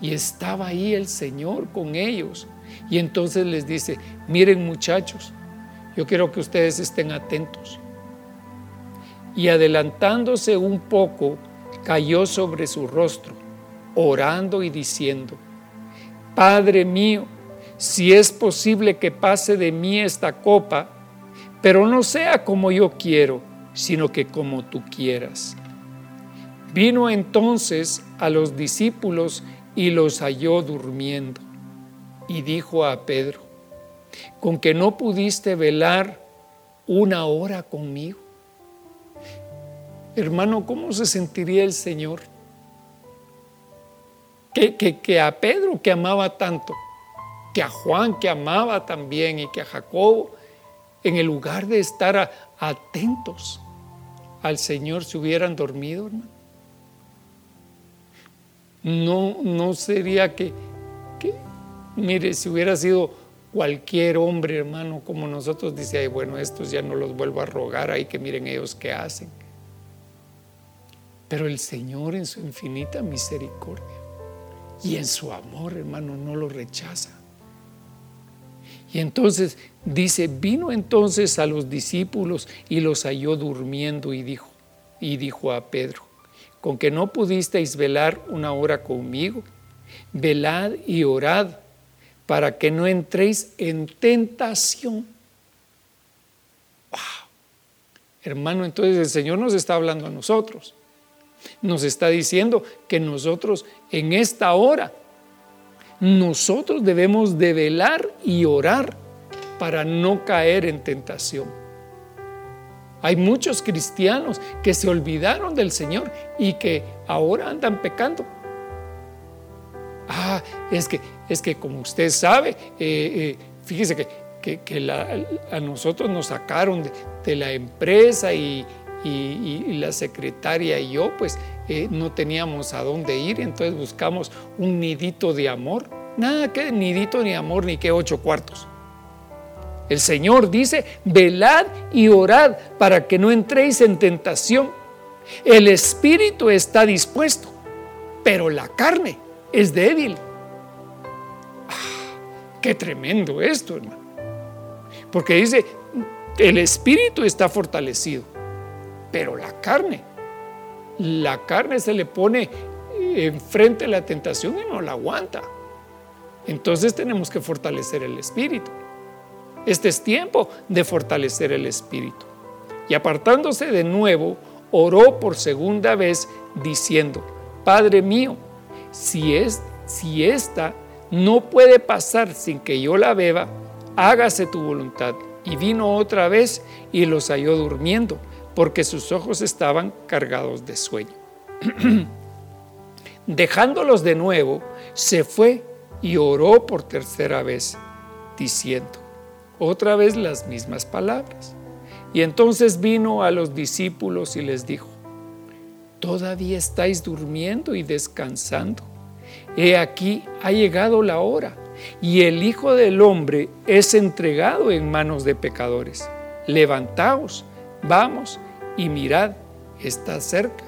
Speaker 2: Y estaba ahí el Señor con ellos. Y entonces les dice, miren muchachos, yo quiero que ustedes estén atentos. Y adelantándose un poco, cayó sobre su rostro, orando y diciendo, Padre mío, si es posible que pase de mí esta copa, pero no sea como yo quiero, sino que como tú quieras. Vino entonces a los discípulos y los halló durmiendo. Y dijo a Pedro, ¿con que no pudiste velar una hora conmigo? Hermano, ¿cómo se sentiría el Señor? Que, a Pedro que amaba tanto, que a Juan que amaba también y que a Jacobo, en el lugar de estar atentos al Señor, se hubieran dormido, hermano. No, no sería que, mire, si hubiera sido cualquier hombre, hermano, como nosotros, dice, ay, bueno, estos ya no los vuelvo a rogar, hay que miren ellos qué hacen. Pero el Señor en su infinita misericordia y en su amor, hermano, no lo rechaza. Y entonces dice, vino entonces a los discípulos y los halló durmiendo y dijo, y dijo a Pedro, con que no pudisteis velar una hora conmigo, velad y orad para que no entréis en tentación. Wow. Hermano, entonces el Señor nos está hablando a nosotros. Nos está diciendo que nosotros en esta hora, nosotros debemos de velar y orar para no caer en tentación. Hay muchos cristianos que se olvidaron del Señor y que ahora andan pecando. Ah, es que, es que como usted sabe, eh, eh, fíjese que, a nosotros nos sacaron de, la empresa y, la secretaria y yo, pues eh, no teníamos a dónde ir, entonces buscamos un nidito de amor. Nada que nidito ni amor ni que ocho cuartos. El Señor dice, velad y orad para que no entréis en tentación. El espíritu está dispuesto, pero la carne es débil. Ah, qué tremendo esto, hermano. Porque dice, el espíritu está fortalecido, pero la carne, la carne se le pone enfrente a la tentación y no la aguanta. Entonces tenemos que fortalecer el espíritu. Este es tiempo de fortalecer el espíritu. Y apartándose de nuevo, oró por segunda vez diciendo, Padre mío, si, es, si esta no puede pasar sin que yo la beba, hágase tu voluntad. Y vino otra vez y los halló durmiendo, porque sus ojos estaban cargados de sueño. Dejándolos de nuevo, se fue y oró por tercera vez, diciendo, otra vez las mismas palabras. Y entonces vino a los discípulos y les dijo, ¿todavía estáis durmiendo y descansando? He aquí ha llegado la hora y el Hijo del Hombre es entregado en manos de pecadores. Levantaos, vamos y mirad, está cerca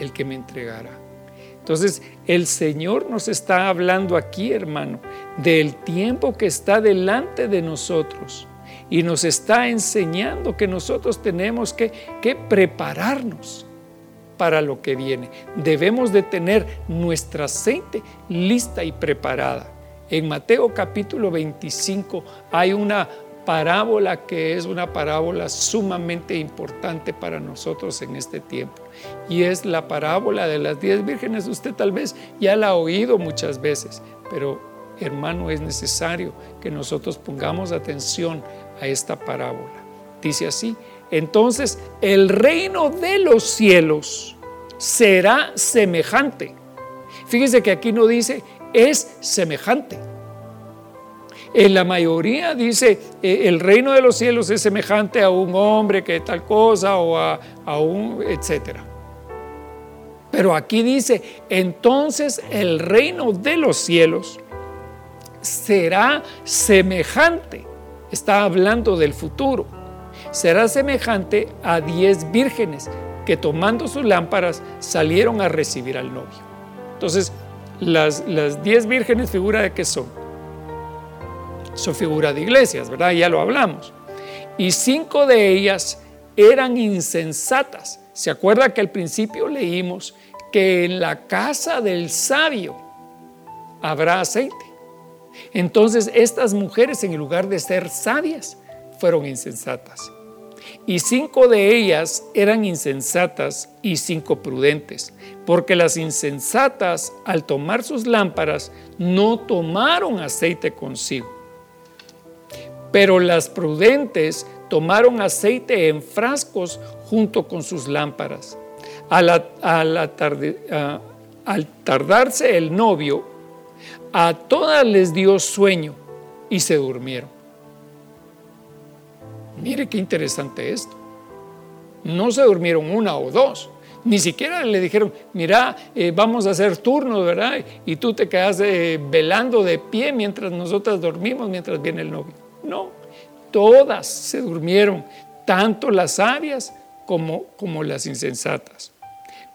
Speaker 2: el que me entregará. Entonces, el Señor nos está hablando aquí, hermano, del tiempo que está delante de nosotros y nos está enseñando que nosotros tenemos que, que prepararnos para lo que viene. Debemos de tener nuestra aceite lista y preparada. En Mateo capítulo 25 hay una parábola que es una parábola sumamente importante para nosotros en este tiempo. Y es la parábola de las diez vírgenes. Usted tal vez ya la ha oído muchas veces, pero hermano, es necesario que nosotros pongamos atención a esta parábola. Dice así, entonces el reino de los cielos será semejante. Fíjese que aquí no dice es semejante en la mayoría dice, eh, el reino de los cielos es semejante a un hombre que tal cosa o a, un, etcétera. Pero aquí dice, entonces el reino de los cielos será semejante. Está hablando del futuro. Será semejante a diez vírgenes que tomando sus lámparas salieron a recibir al novio. Entonces, las, las diez vírgenes figura de qué son? Su figura de iglesias, ¿verdad? Ya lo hablamos. Y cinco de ellas eran insensatas. ¿Se acuerda que al principio leímos que en la casa del sabio habrá aceite? Entonces estas mujeres en lugar de ser sabias fueron insensatas. Y cinco de ellas eran insensatas y cinco prudentes, porque las insensatas al tomar sus lámparas no tomaron aceite consigo pero las prudentes tomaron aceite en frascos junto con sus lámparas. Al, tardarse el novio, a todas les dio sueño y se durmieron. Mire qué interesante esto. No se durmieron una o dos. Ni siquiera le dijeron, mira, eh, vamos a hacer turnos, ¿verdad? Y tú te quedas eh, velando de pie mientras nosotras dormimos, mientras viene el novio. No, todas se durmieron, tanto las sabias como, como las insensatas.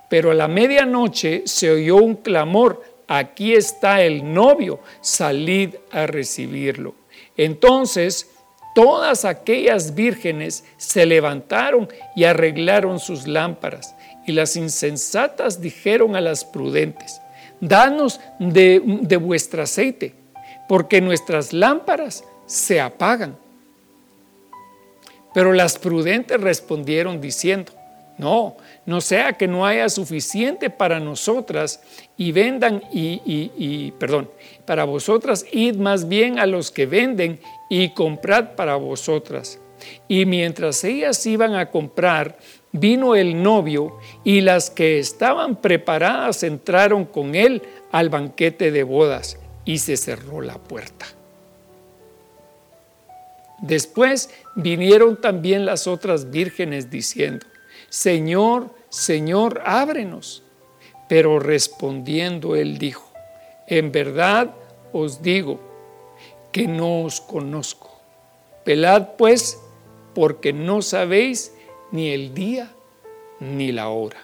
Speaker 2: Pero a la medianoche se oyó un clamor, aquí está el novio, salid a recibirlo. Entonces todas aquellas vírgenes se levantaron y arreglaron sus lámparas. Y las insensatas dijeron a las prudentes, danos de, de vuestro aceite porque nuestras lámparas se apagan. Pero las prudentes respondieron diciendo, no, no sea que no haya suficiente para nosotras y vendan y, y, perdón, para vosotras id más bien a los que venden y comprad para vosotras. Y mientras ellas iban a comprar, vino el novio y las que estaban preparadas entraron con él al banquete de bodas y se cerró la puerta. Después vinieron también las otras vírgenes diciendo, Señor, Señor, ábrenos. Pero respondiendo él dijo, en verdad os digo que no os conozco. Pelad pues, porque no sabéis ni el día ni la hora.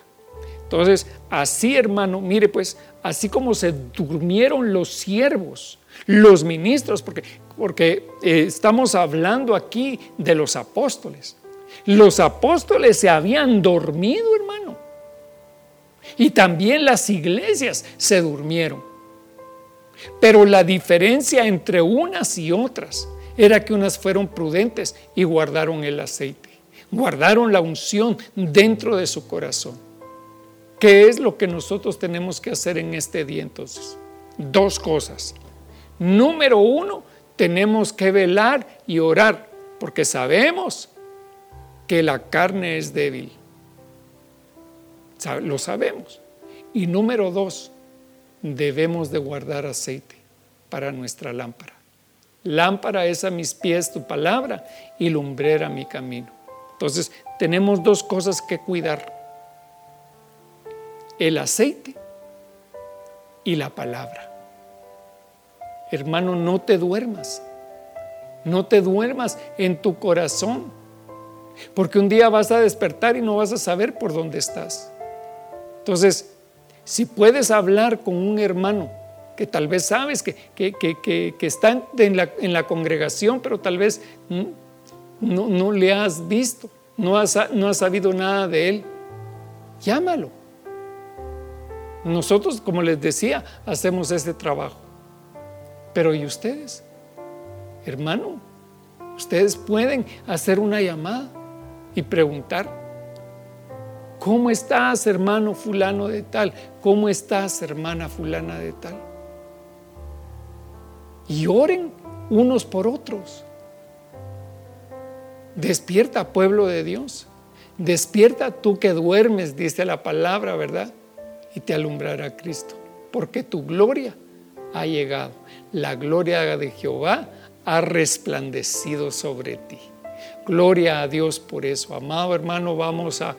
Speaker 2: Entonces, así hermano, mire pues, así como se durmieron los siervos, los ministros, porque, porque eh, estamos hablando aquí de los apóstoles. Los apóstoles se habían dormido, hermano. Y también las iglesias se durmieron. Pero la diferencia entre unas y otras era que unas fueron prudentes y guardaron el aceite, guardaron la unción dentro de su corazón. ¿Qué es lo que nosotros tenemos que hacer en este día entonces? Dos cosas. Número uno, tenemos que velar y orar, porque sabemos que la carne es débil. Lo sabemos. Y número dos, debemos de guardar aceite para nuestra lámpara. Lámpara es a mis pies tu palabra y lumbrera mi camino. Entonces, tenemos dos cosas que cuidar. El aceite y la palabra. Hermano, no te duermas. No te duermas en tu corazón. Porque un día vas a despertar y no vas a saber por dónde estás. Entonces, si puedes hablar con un hermano que tal vez sabes que, que, está en la, congregación, pero tal vez no, le has visto, no has, no has sabido nada de él, llámalo. Nosotros, como les decía, hacemos este trabajo. Pero ¿y ustedes? Hermano, ustedes pueden hacer una llamada y preguntar, ¿cómo estás hermano fulano de tal? ¿Cómo estás hermana fulana de tal? Y oren unos por otros. Despierta pueblo de Dios. Despierta tú que duermes, dice la palabra, ¿verdad? Y te alumbrará Cristo. Porque tu gloria ha llegado. La gloria de Jehová ha resplandecido sobre ti. Gloria a Dios por eso. Amado hermano, vamos a,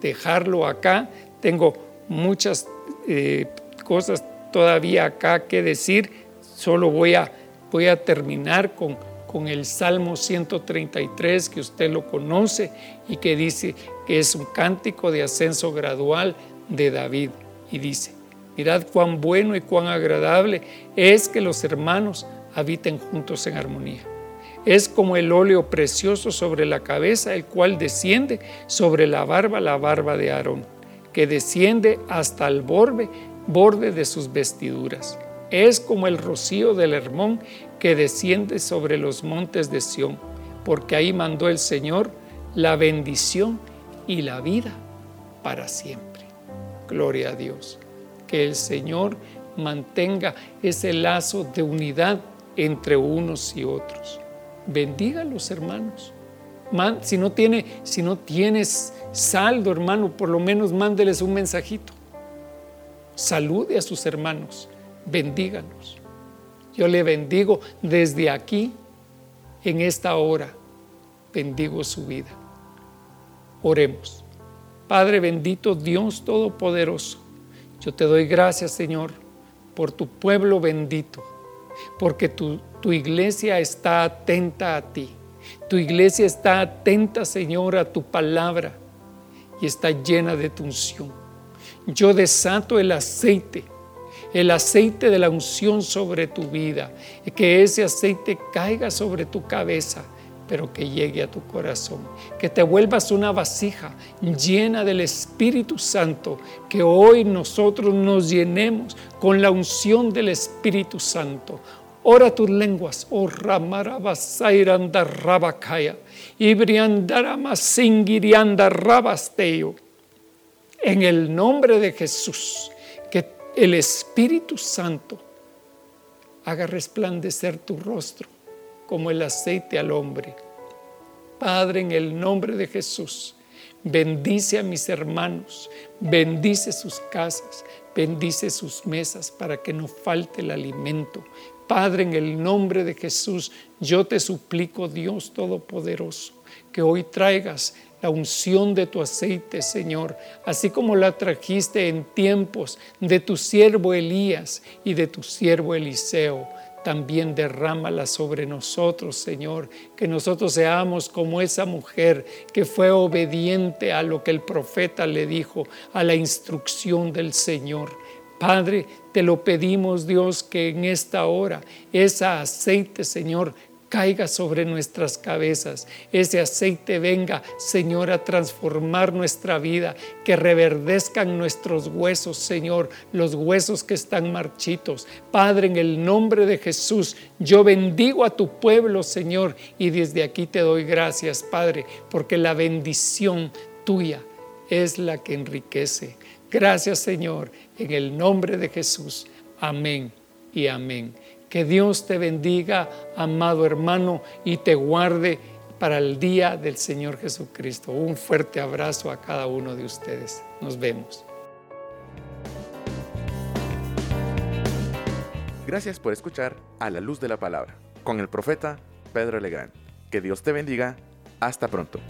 Speaker 2: dejarlo acá. Tengo muchas eh, cosas todavía acá que decir. Solo voy a, terminar con, con el Salmo 133, que usted lo conoce y que dice que es un cántico de ascenso gradual de David. Y dice, mirad cuán bueno y cuán agradable es que los hermanos habiten juntos en armonía. Es como el óleo precioso sobre la cabeza, el cual desciende sobre la barba, la barba de Aarón, que desciende hasta el borde, borde de sus vestiduras. Es como el rocío del Hermón que desciende sobre los montes de Sión, porque ahí mandó el Señor la bendición y la vida para siempre. Gloria a Dios. Que el Señor mantenga ese lazo de unidad entre unos y otros bendiga los hermanos. si, no tiene, si no tienes saldo, hermano, por lo menos mándeles un mensajito. Salude a sus hermanos, bendíganos. Yo le bendigo desde aquí, en esta hora, bendigo su vida. Oremos. Padre bendito, Dios Todopoderoso, yo te doy gracias, Señor, por tu pueblo bendito porque tu, tu iglesia está atenta a ti. Tu iglesia está atenta, Señor, a tu palabra y está llena de tu unción. Yo desato el aceite, el aceite de la unción sobre tu vida, que ese aceite caiga sobre tu cabeza pero que llegue a tu corazón, que te vuelvas una vasija llena del Espíritu Santo, que hoy nosotros nos llenemos con la unción del Espíritu Santo. Ora tus lenguas, oh Ramarabasairandarabakaya, Rabakaya, Ibriandaramassingirianda Rabasteyo. En el nombre de Jesús, que el Espíritu Santo haga resplandecer tu rostro como el aceite al hombre. Padre, en el nombre de Jesús, bendice a mis hermanos, bendice sus casas, bendice sus mesas para que no falte el alimento. Padre, en el nombre de Jesús, yo te suplico, Dios Todopoderoso, que hoy traigas la unción de tu aceite, Señor, así como la trajiste en tiempos de tu siervo Elías y de tu siervo Eliseo también derrámala sobre nosotros, Señor, que nosotros seamos como esa mujer que fue obediente a lo que el profeta le dijo, a la instrucción del Señor. Padre, te lo pedimos, Dios, que en esta hora esa aceite, Señor, caiga sobre nuestras cabezas, ese aceite venga, Señor, a transformar nuestra vida, que reverdezcan nuestros huesos, Señor, los huesos que están marchitos. Padre, en el nombre de Jesús, yo bendigo a tu pueblo, Señor, y desde aquí te doy gracias, Padre, porque la bendición tuya es la que enriquece. Gracias, Señor, en el nombre de Jesús. Amén y amén. Que Dios te bendiga, amado hermano, y te guarde para el día del Señor Jesucristo. Un fuerte abrazo a cada uno de ustedes. Nos vemos.
Speaker 1: Gracias por escuchar A la Luz de la Palabra con el profeta Pedro Legrand. Que Dios te bendiga. Hasta pronto.